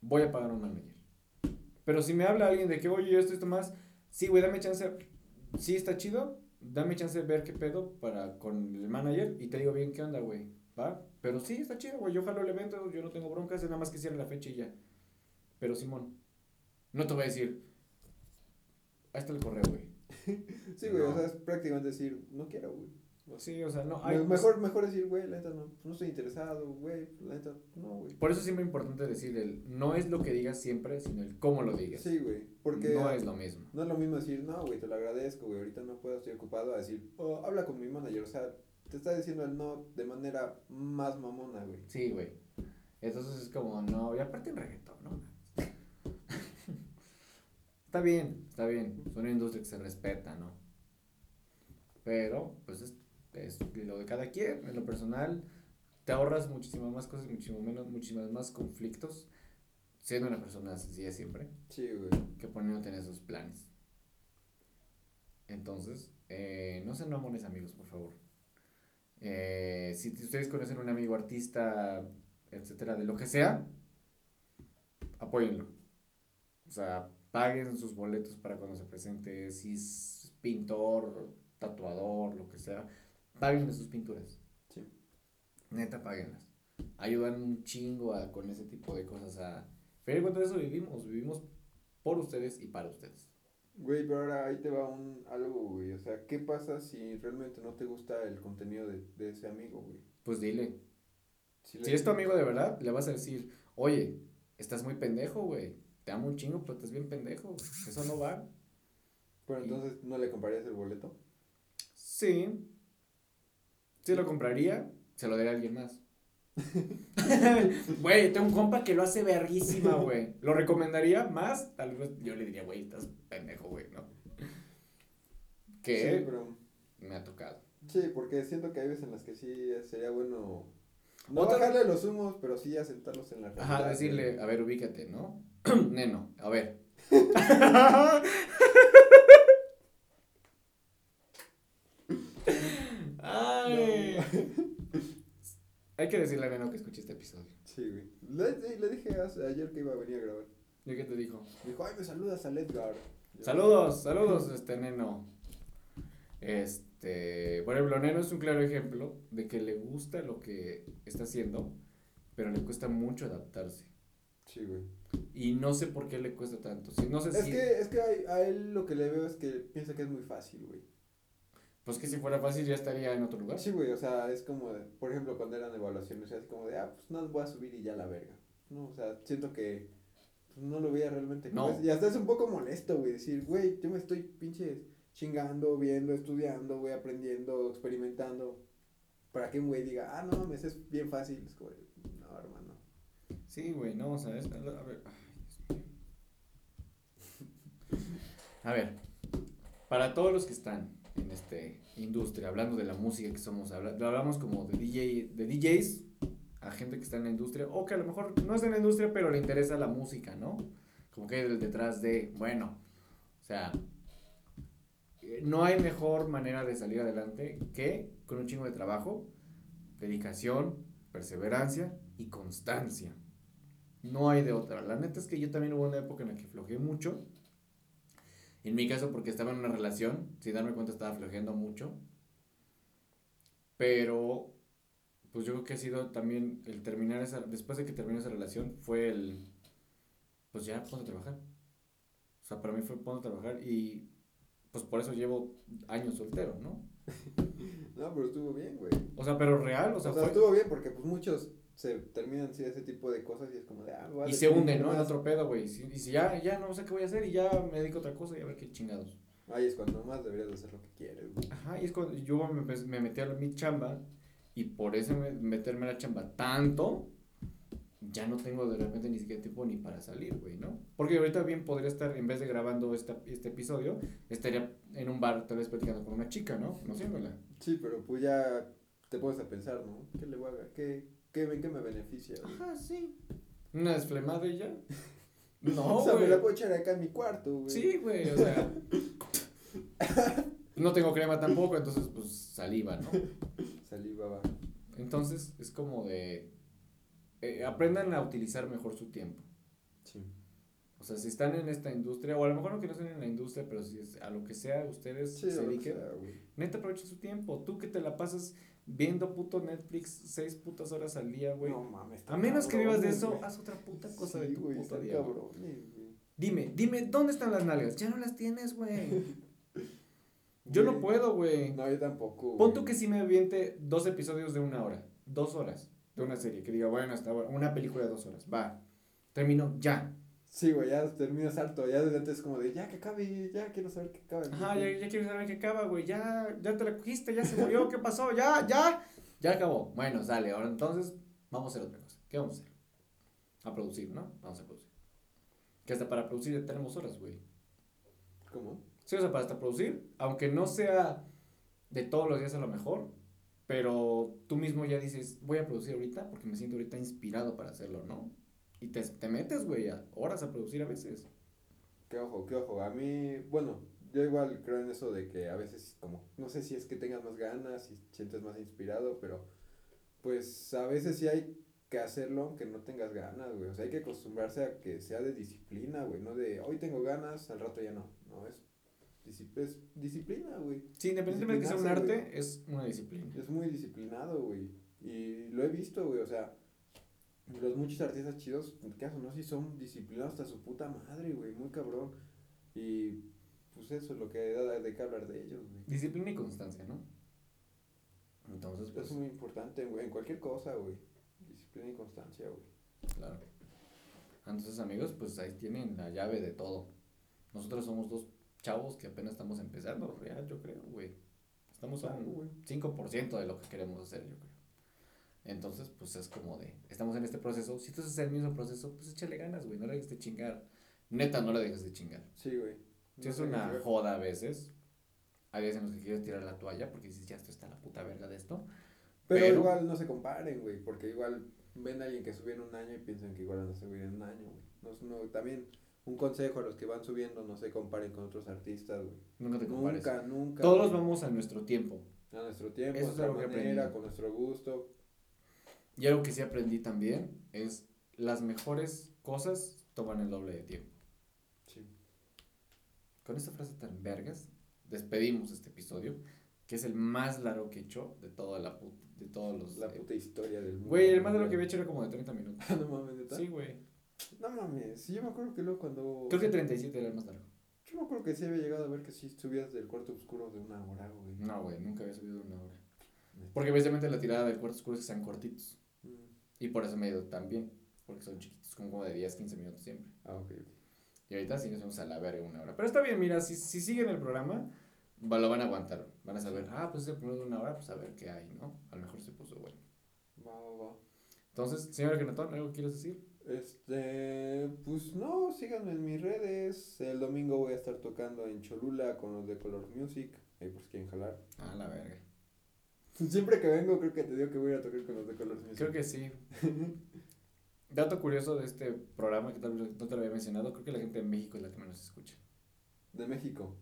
Speaker 2: Voy a pagar un manager. Pero si me habla alguien de que, oye, esto, esto más, sí, güey, dame chance. Sí, está chido. Dame chance de ver qué pedo para con el manager y te digo bien qué onda, güey. ¿Va? Pero sí, está chido, güey. Yo jalo el evento, yo no tengo broncas, es nada más que cierre la fecha y ya. Pero Simón, no te voy a decir, ahí está el correo, güey.
Speaker 1: Sí, güey,
Speaker 2: No.
Speaker 1: o sea, es prácticamente decir, no quiero, güey.
Speaker 2: Sí, o sea, no. Hay-
Speaker 1: mejor, mejor decir, güey, la neta no, no estoy interesado, güey, la neta no, güey.
Speaker 2: Por eso es siempre importante decir el no es lo que digas siempre, sino el cómo lo digas.
Speaker 1: Sí, güey, porque
Speaker 2: no es lo mismo.
Speaker 1: no es lo mismo decir, no, güey, te lo agradezco, güey, ahorita no puedo, estoy ocupado, a decir, oh, habla con mi manager, o sea, te está diciendo el no de manera más mamona, güey.
Speaker 2: Sí, güey. Entonces es como, no, y aparte en reggaetón, ¿no? está bien, está bien. Es una industria que se respeta, ¿no? Pero, pues es, es lo de cada quien. En lo personal, te ahorras muchísimas más cosas, muchísimo menos, muchísimas más conflictos, siendo una persona sencilla siempre,
Speaker 1: Sí, güey.
Speaker 2: que poniéndote en esos planes. Entonces, eh, no sean mamones amigos, por favor. Eh, si ustedes conocen un amigo artista, etcétera, de lo que sea, apóyenlo. O sea, paguen sus boletos para cuando se presente, si es pintor, tatuador, lo que sea, paguen sus pinturas.
Speaker 1: Sí.
Speaker 2: Neta, páguenlas. Ayudan un chingo a- con ese tipo de cosas a... Pero cuando eso vivimos, vivimos por ustedes y para ustedes.
Speaker 1: Güey, pero ahora ahí te va un algo, güey. O sea, ¿qué pasa si realmente no te gusta el contenido de, de ese amigo, güey?
Speaker 2: Pues dile.
Speaker 1: Si,
Speaker 2: Si es tu amigo de verdad, le vas a decir, oye, estás muy pendejo, güey. Te amo un chingo, pero estás bien pendejo. Eso no va.
Speaker 1: Pero entonces no le comprarías el boleto.
Speaker 2: Sí. Sí lo compraría, se lo daría a alguien más. Güey, tengo un compa que lo hace verguísima, güey. ¿Lo recomendaría más? Tal vez yo le diría, güey, estás pendejo, güey, ¿no?
Speaker 1: Sí,
Speaker 2: Que
Speaker 1: pero.
Speaker 2: me ha tocado.
Speaker 1: Sí, porque siento que hay veces en las que sí sería bueno. No
Speaker 2: Otra-
Speaker 1: bajarle los humos, pero sí asentarlos en la realidad.
Speaker 2: Ajá, decirle, a ver, ubícate, ¿no? Neno, a ver. Ay. Hay que decirle a Neno que escuche este episodio.
Speaker 1: Sí, güey. Le, le dije hace- ayer que iba a venir a grabar.
Speaker 2: ¿Y qué te dijo?
Speaker 1: Dijo, ay, me saludas al Edgar. Yo,
Speaker 2: Saludos, saludos, este Neno. Este, por ejemplo, Neno es un claro ejemplo de que le gusta lo que está haciendo, pero le cuesta mucho adaptarse.
Speaker 1: Sí, güey.
Speaker 2: Y no sé por qué le cuesta tanto. Si, no sé
Speaker 1: Es
Speaker 2: si.
Speaker 1: que, es que a, a él lo que le veo es que piensa que es muy fácil, güey.
Speaker 2: Pues que si fuera fácil ya estaría en otro lugar.
Speaker 1: Sí, güey, o sea, es como, de- por ejemplo, cuando eran evaluaciones, es como de, ah, pues no voy a subir y ya la verga. No, o sea, siento que pues, no lo veía realmente. como
Speaker 2: No.
Speaker 1: es- Y hasta es un poco molesto, güey, decir, güey, yo me estoy pinche chingando, viendo, estudiando, güey, aprendiendo, experimentando. Para que un güey diga, ah, no mames, es bien fácil. Es como, no, hermano.
Speaker 2: Sí, güey, no, o sea, es, a ver, ay. A ver, para todos los que están en esta industria, hablando de la música que somos, habla- hablamos como de DJ, de DJs a gente que está en la industria, o que a lo mejor no está en la industria, pero le interesa la música, ¿no? Como que hay detrás de, bueno, sea, eh, no hay mejor manera de salir adelante que con un chingo de trabajo, dedicación, perseverancia y constancia. No hay de otra. La neta es que yo también hubo una época en la que flojeé mucho. En mi caso, porque estaba en una relación, sin darme cuenta estaba flojeando mucho. Pero, pues yo creo que ha sido también el terminar esa, después de que terminó esa relación, fue el, pues ya, ponte a trabajar. O sea, para mí fue ponte a trabajar y, pues por eso llevo años soltero, ¿no?
Speaker 1: no, pero estuvo bien, güey.
Speaker 2: O sea, pero real, o sea,
Speaker 1: o sea estuvo bien porque pues muchos se terminan sí, ese tipo de cosas y es como de, ah,
Speaker 2: vale, Y se hunden, ¿no? En otro pedo, güey. Y si ya, ya no sé qué voy a hacer y ya me dedico a otra cosa y a ver qué chingados.
Speaker 1: Ahí es cuando más deberías hacer lo que quieres, güey.
Speaker 2: Ajá, y es cuando yo me, me metí a mi chamba y por eso meterme a la chamba tanto, ya no tengo de repente ni siquiera tiempo ni para salir, güey, ¿no? Porque ahorita bien podría estar, en vez de grabando esta, este episodio, estaría en un bar tal vez platicando con una chica, ¿no? Conociéndola.
Speaker 1: Sí, pero pues ya te pones a pensar, ¿no? ¿Qué le voy a ¿Qué, qué, qué me beneficia?
Speaker 2: Ajá, sí. Una desflemada y ya.
Speaker 1: No, O sea, me la puedo echar acá en mi cuarto, güey.
Speaker 2: Sí, güey, o sea. no tengo crema tampoco, entonces, pues, saliva, ¿no?
Speaker 1: Saliva va.
Speaker 2: Entonces, es como de. Eh, aprendan a utilizar mejor su tiempo. Sí. O sea, si están en esta industria, o a lo mejor no que no estén en la industria, pero si es, a lo que sea ustedes se dediquen, neta aprovechen su tiempo. Tú que te la pasas viendo puto Netflix seis putas horas al día, güey. No mames. A menos que vivas de eso, haz otra puta cosa de tu puta día. Dime, dime, ¿dónde están las nalgas? Ya no las tienes, güey. Yo no puedo, güey.
Speaker 1: No, yo tampoco.
Speaker 2: Pon tú que si me aviente dos episodios de una hora, dos horas de una serie, que diga, bueno, hasta ahora, una película de dos horas, va, termino, ya.
Speaker 1: Sí, güey, ya terminas harto, ya desde antes como de, ya que acabe, ya quiero saber que acaba.
Speaker 2: Ajá, ya, ya quiero saber que acaba, güey, ya, ya te la cogiste, ya se murió, ¿qué pasó? Ya, ya, ya acabó. Bueno, sale, ahora entonces vamos a hacer otra cosa. ¿Qué vamos a hacer? A producir, ¿no? Vamos a producir. Que hasta para producir ya tenemos horas, güey.
Speaker 1: ¿Cómo?
Speaker 2: Sí, o sea, para hasta producir, aunque no sea de todos los días a lo mejor, pero tú mismo ya dices, voy a producir ahorita porque me siento ahorita inspirado para hacerlo, ¿no? Y te, te metes, güey, a horas a producir a veces.
Speaker 1: Qué ojo, qué ojo. A mí, bueno, yo igual creo en eso de que a veces, como, no sé si es que tengas más ganas y sientes más inspirado, pero pues a veces sí hay que hacerlo aunque no tengas ganas, güey. O sea, hay que acostumbrarse a que sea de disciplina, güey. No de hoy tengo ganas, al rato ya no. No, es, es disciplina, güey.
Speaker 2: Sí, independientemente de que sea un arte, es una disciplina.
Speaker 1: Es muy disciplinado, güey. Y lo he visto, güey. O sea, los muchos artistas chidos, ¿qué hacen? No, si son disciplinados hasta su puta madre, güey, muy cabrón. Y pues eso es lo que da de qué hablar de ellos, güey.
Speaker 2: Disciplina y constancia, ¿no? Entonces,
Speaker 1: pues. Es muy importante, güey, en cualquier cosa, güey. Disciplina y constancia, güey.
Speaker 2: Claro. Entonces, amigos, pues ahí tienen la llave de todo. Nosotros somos dos chavos que apenas estamos empezando, real, yo creo, güey. Estamos a un 5% de lo que queremos hacer, yo creo. Entonces, pues es como de, estamos en este proceso. Si tú haces el mismo proceso, pues échale ganas, güey. No le dejes de chingar. Neta, no le dejes de chingar.
Speaker 1: Sí, güey.
Speaker 2: si es una joda a veces. Hay veces en los que quieres tirar la toalla porque dices, ya esto está la puta verga de esto.
Speaker 1: Pero, igual no se comparen, güey. Porque igual ven a alguien que subió en un año y piensan que igual van a subir en un año, güey. No, no, también un consejo a los que van subiendo, no se comparen con otros artistas, güey.
Speaker 2: Nunca te compares.
Speaker 1: Nunca, nunca.
Speaker 2: Todos vamos a nuestro tiempo.
Speaker 1: A nuestro tiempo, a nuestra manera, con nuestro gusto.
Speaker 2: Y algo que sí aprendí también es las mejores cosas toman el doble de tiempo. Sí. Con esta frase tan vergas, despedimos este episodio, que es el más largo que he hecho de toda la puta, de todos los...
Speaker 1: La puta historia del mundo.
Speaker 2: Güey, el más largo que había hecho era como de 30 minutos.
Speaker 1: No mames, ¿de
Speaker 2: Sí, güey.
Speaker 1: No mames, sí, yo me acuerdo que luego cuando...
Speaker 2: Creo que 37 era el más largo.
Speaker 1: Yo me acuerdo que sí había llegado a ver que sí subías del cuarto oscuro de una hora, güey.
Speaker 2: No, güey, nunca había subido de una hora. Porque precisamente la tirada del cuarto oscuro es que sean cortitos. Y por eso me he ido tan bien, porque son chiquitos, como, de 10, 15 minutos siempre.
Speaker 1: Ah, ok.
Speaker 2: Y ahorita sí nos vamos a la verga una hora. Pero está bien, mira, si, si siguen el programa, lo van a aguantar. Van a saber, ah, pues es el primero de una hora, pues a ver qué hay, ¿no? A lo mejor se puso bueno.
Speaker 1: Va, va, va.
Speaker 2: Entonces, señor Genetón, ¿algo quieres decir?
Speaker 1: Este, pues no, síganme en mis redes. El domingo voy a estar tocando en Cholula con los de Color Music. Ahí por si quieren jalar.
Speaker 2: Ah, la verga.
Speaker 1: Siempre que vengo, creo que te digo que voy a tocar con los de Color.
Speaker 2: Creo que sí. Dato curioso de este programa que tal vez no te lo había mencionado, creo que la gente de México es la que menos escucha.
Speaker 1: De México.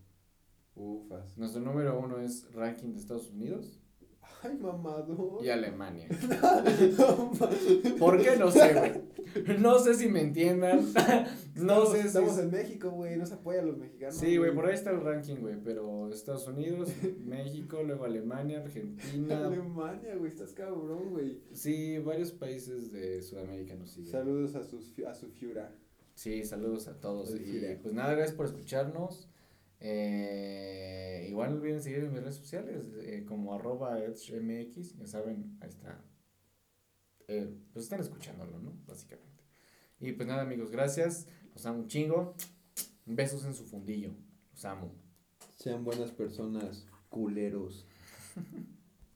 Speaker 1: Ufas.
Speaker 2: Nuestro número uno es ranking de Estados Unidos
Speaker 1: Ay, mamado.
Speaker 2: y Alemania. ¿Por qué? No sé, güey. No sé si me entiendan. No
Speaker 1: estamos,
Speaker 2: sé si.
Speaker 1: Estamos en México, güey. No se apoya a los mexicanos.
Speaker 2: Sí, güey, por ahí está el ranking, güey. Pero Estados Unidos, México, luego Alemania, Argentina.
Speaker 1: Alemania, güey. Estás cabrón, güey.
Speaker 2: Sí, varios países de Sudamérica nos siguen.
Speaker 1: Saludos a, sus, a su fiura.
Speaker 2: Sí, saludos a todos. Y pues nada, gracias por escucharnos. Eh, igual no olviden seguir en mis redes sociales eh, como arroba edgemx, ya saben, ahí está. Eh, pues están escuchándolo, ¿no? Básicamente. Y pues nada, amigos, gracias. Los amo un chingo. Besos en su fundillo. Los amo.
Speaker 1: Sean buenas personas, culeros.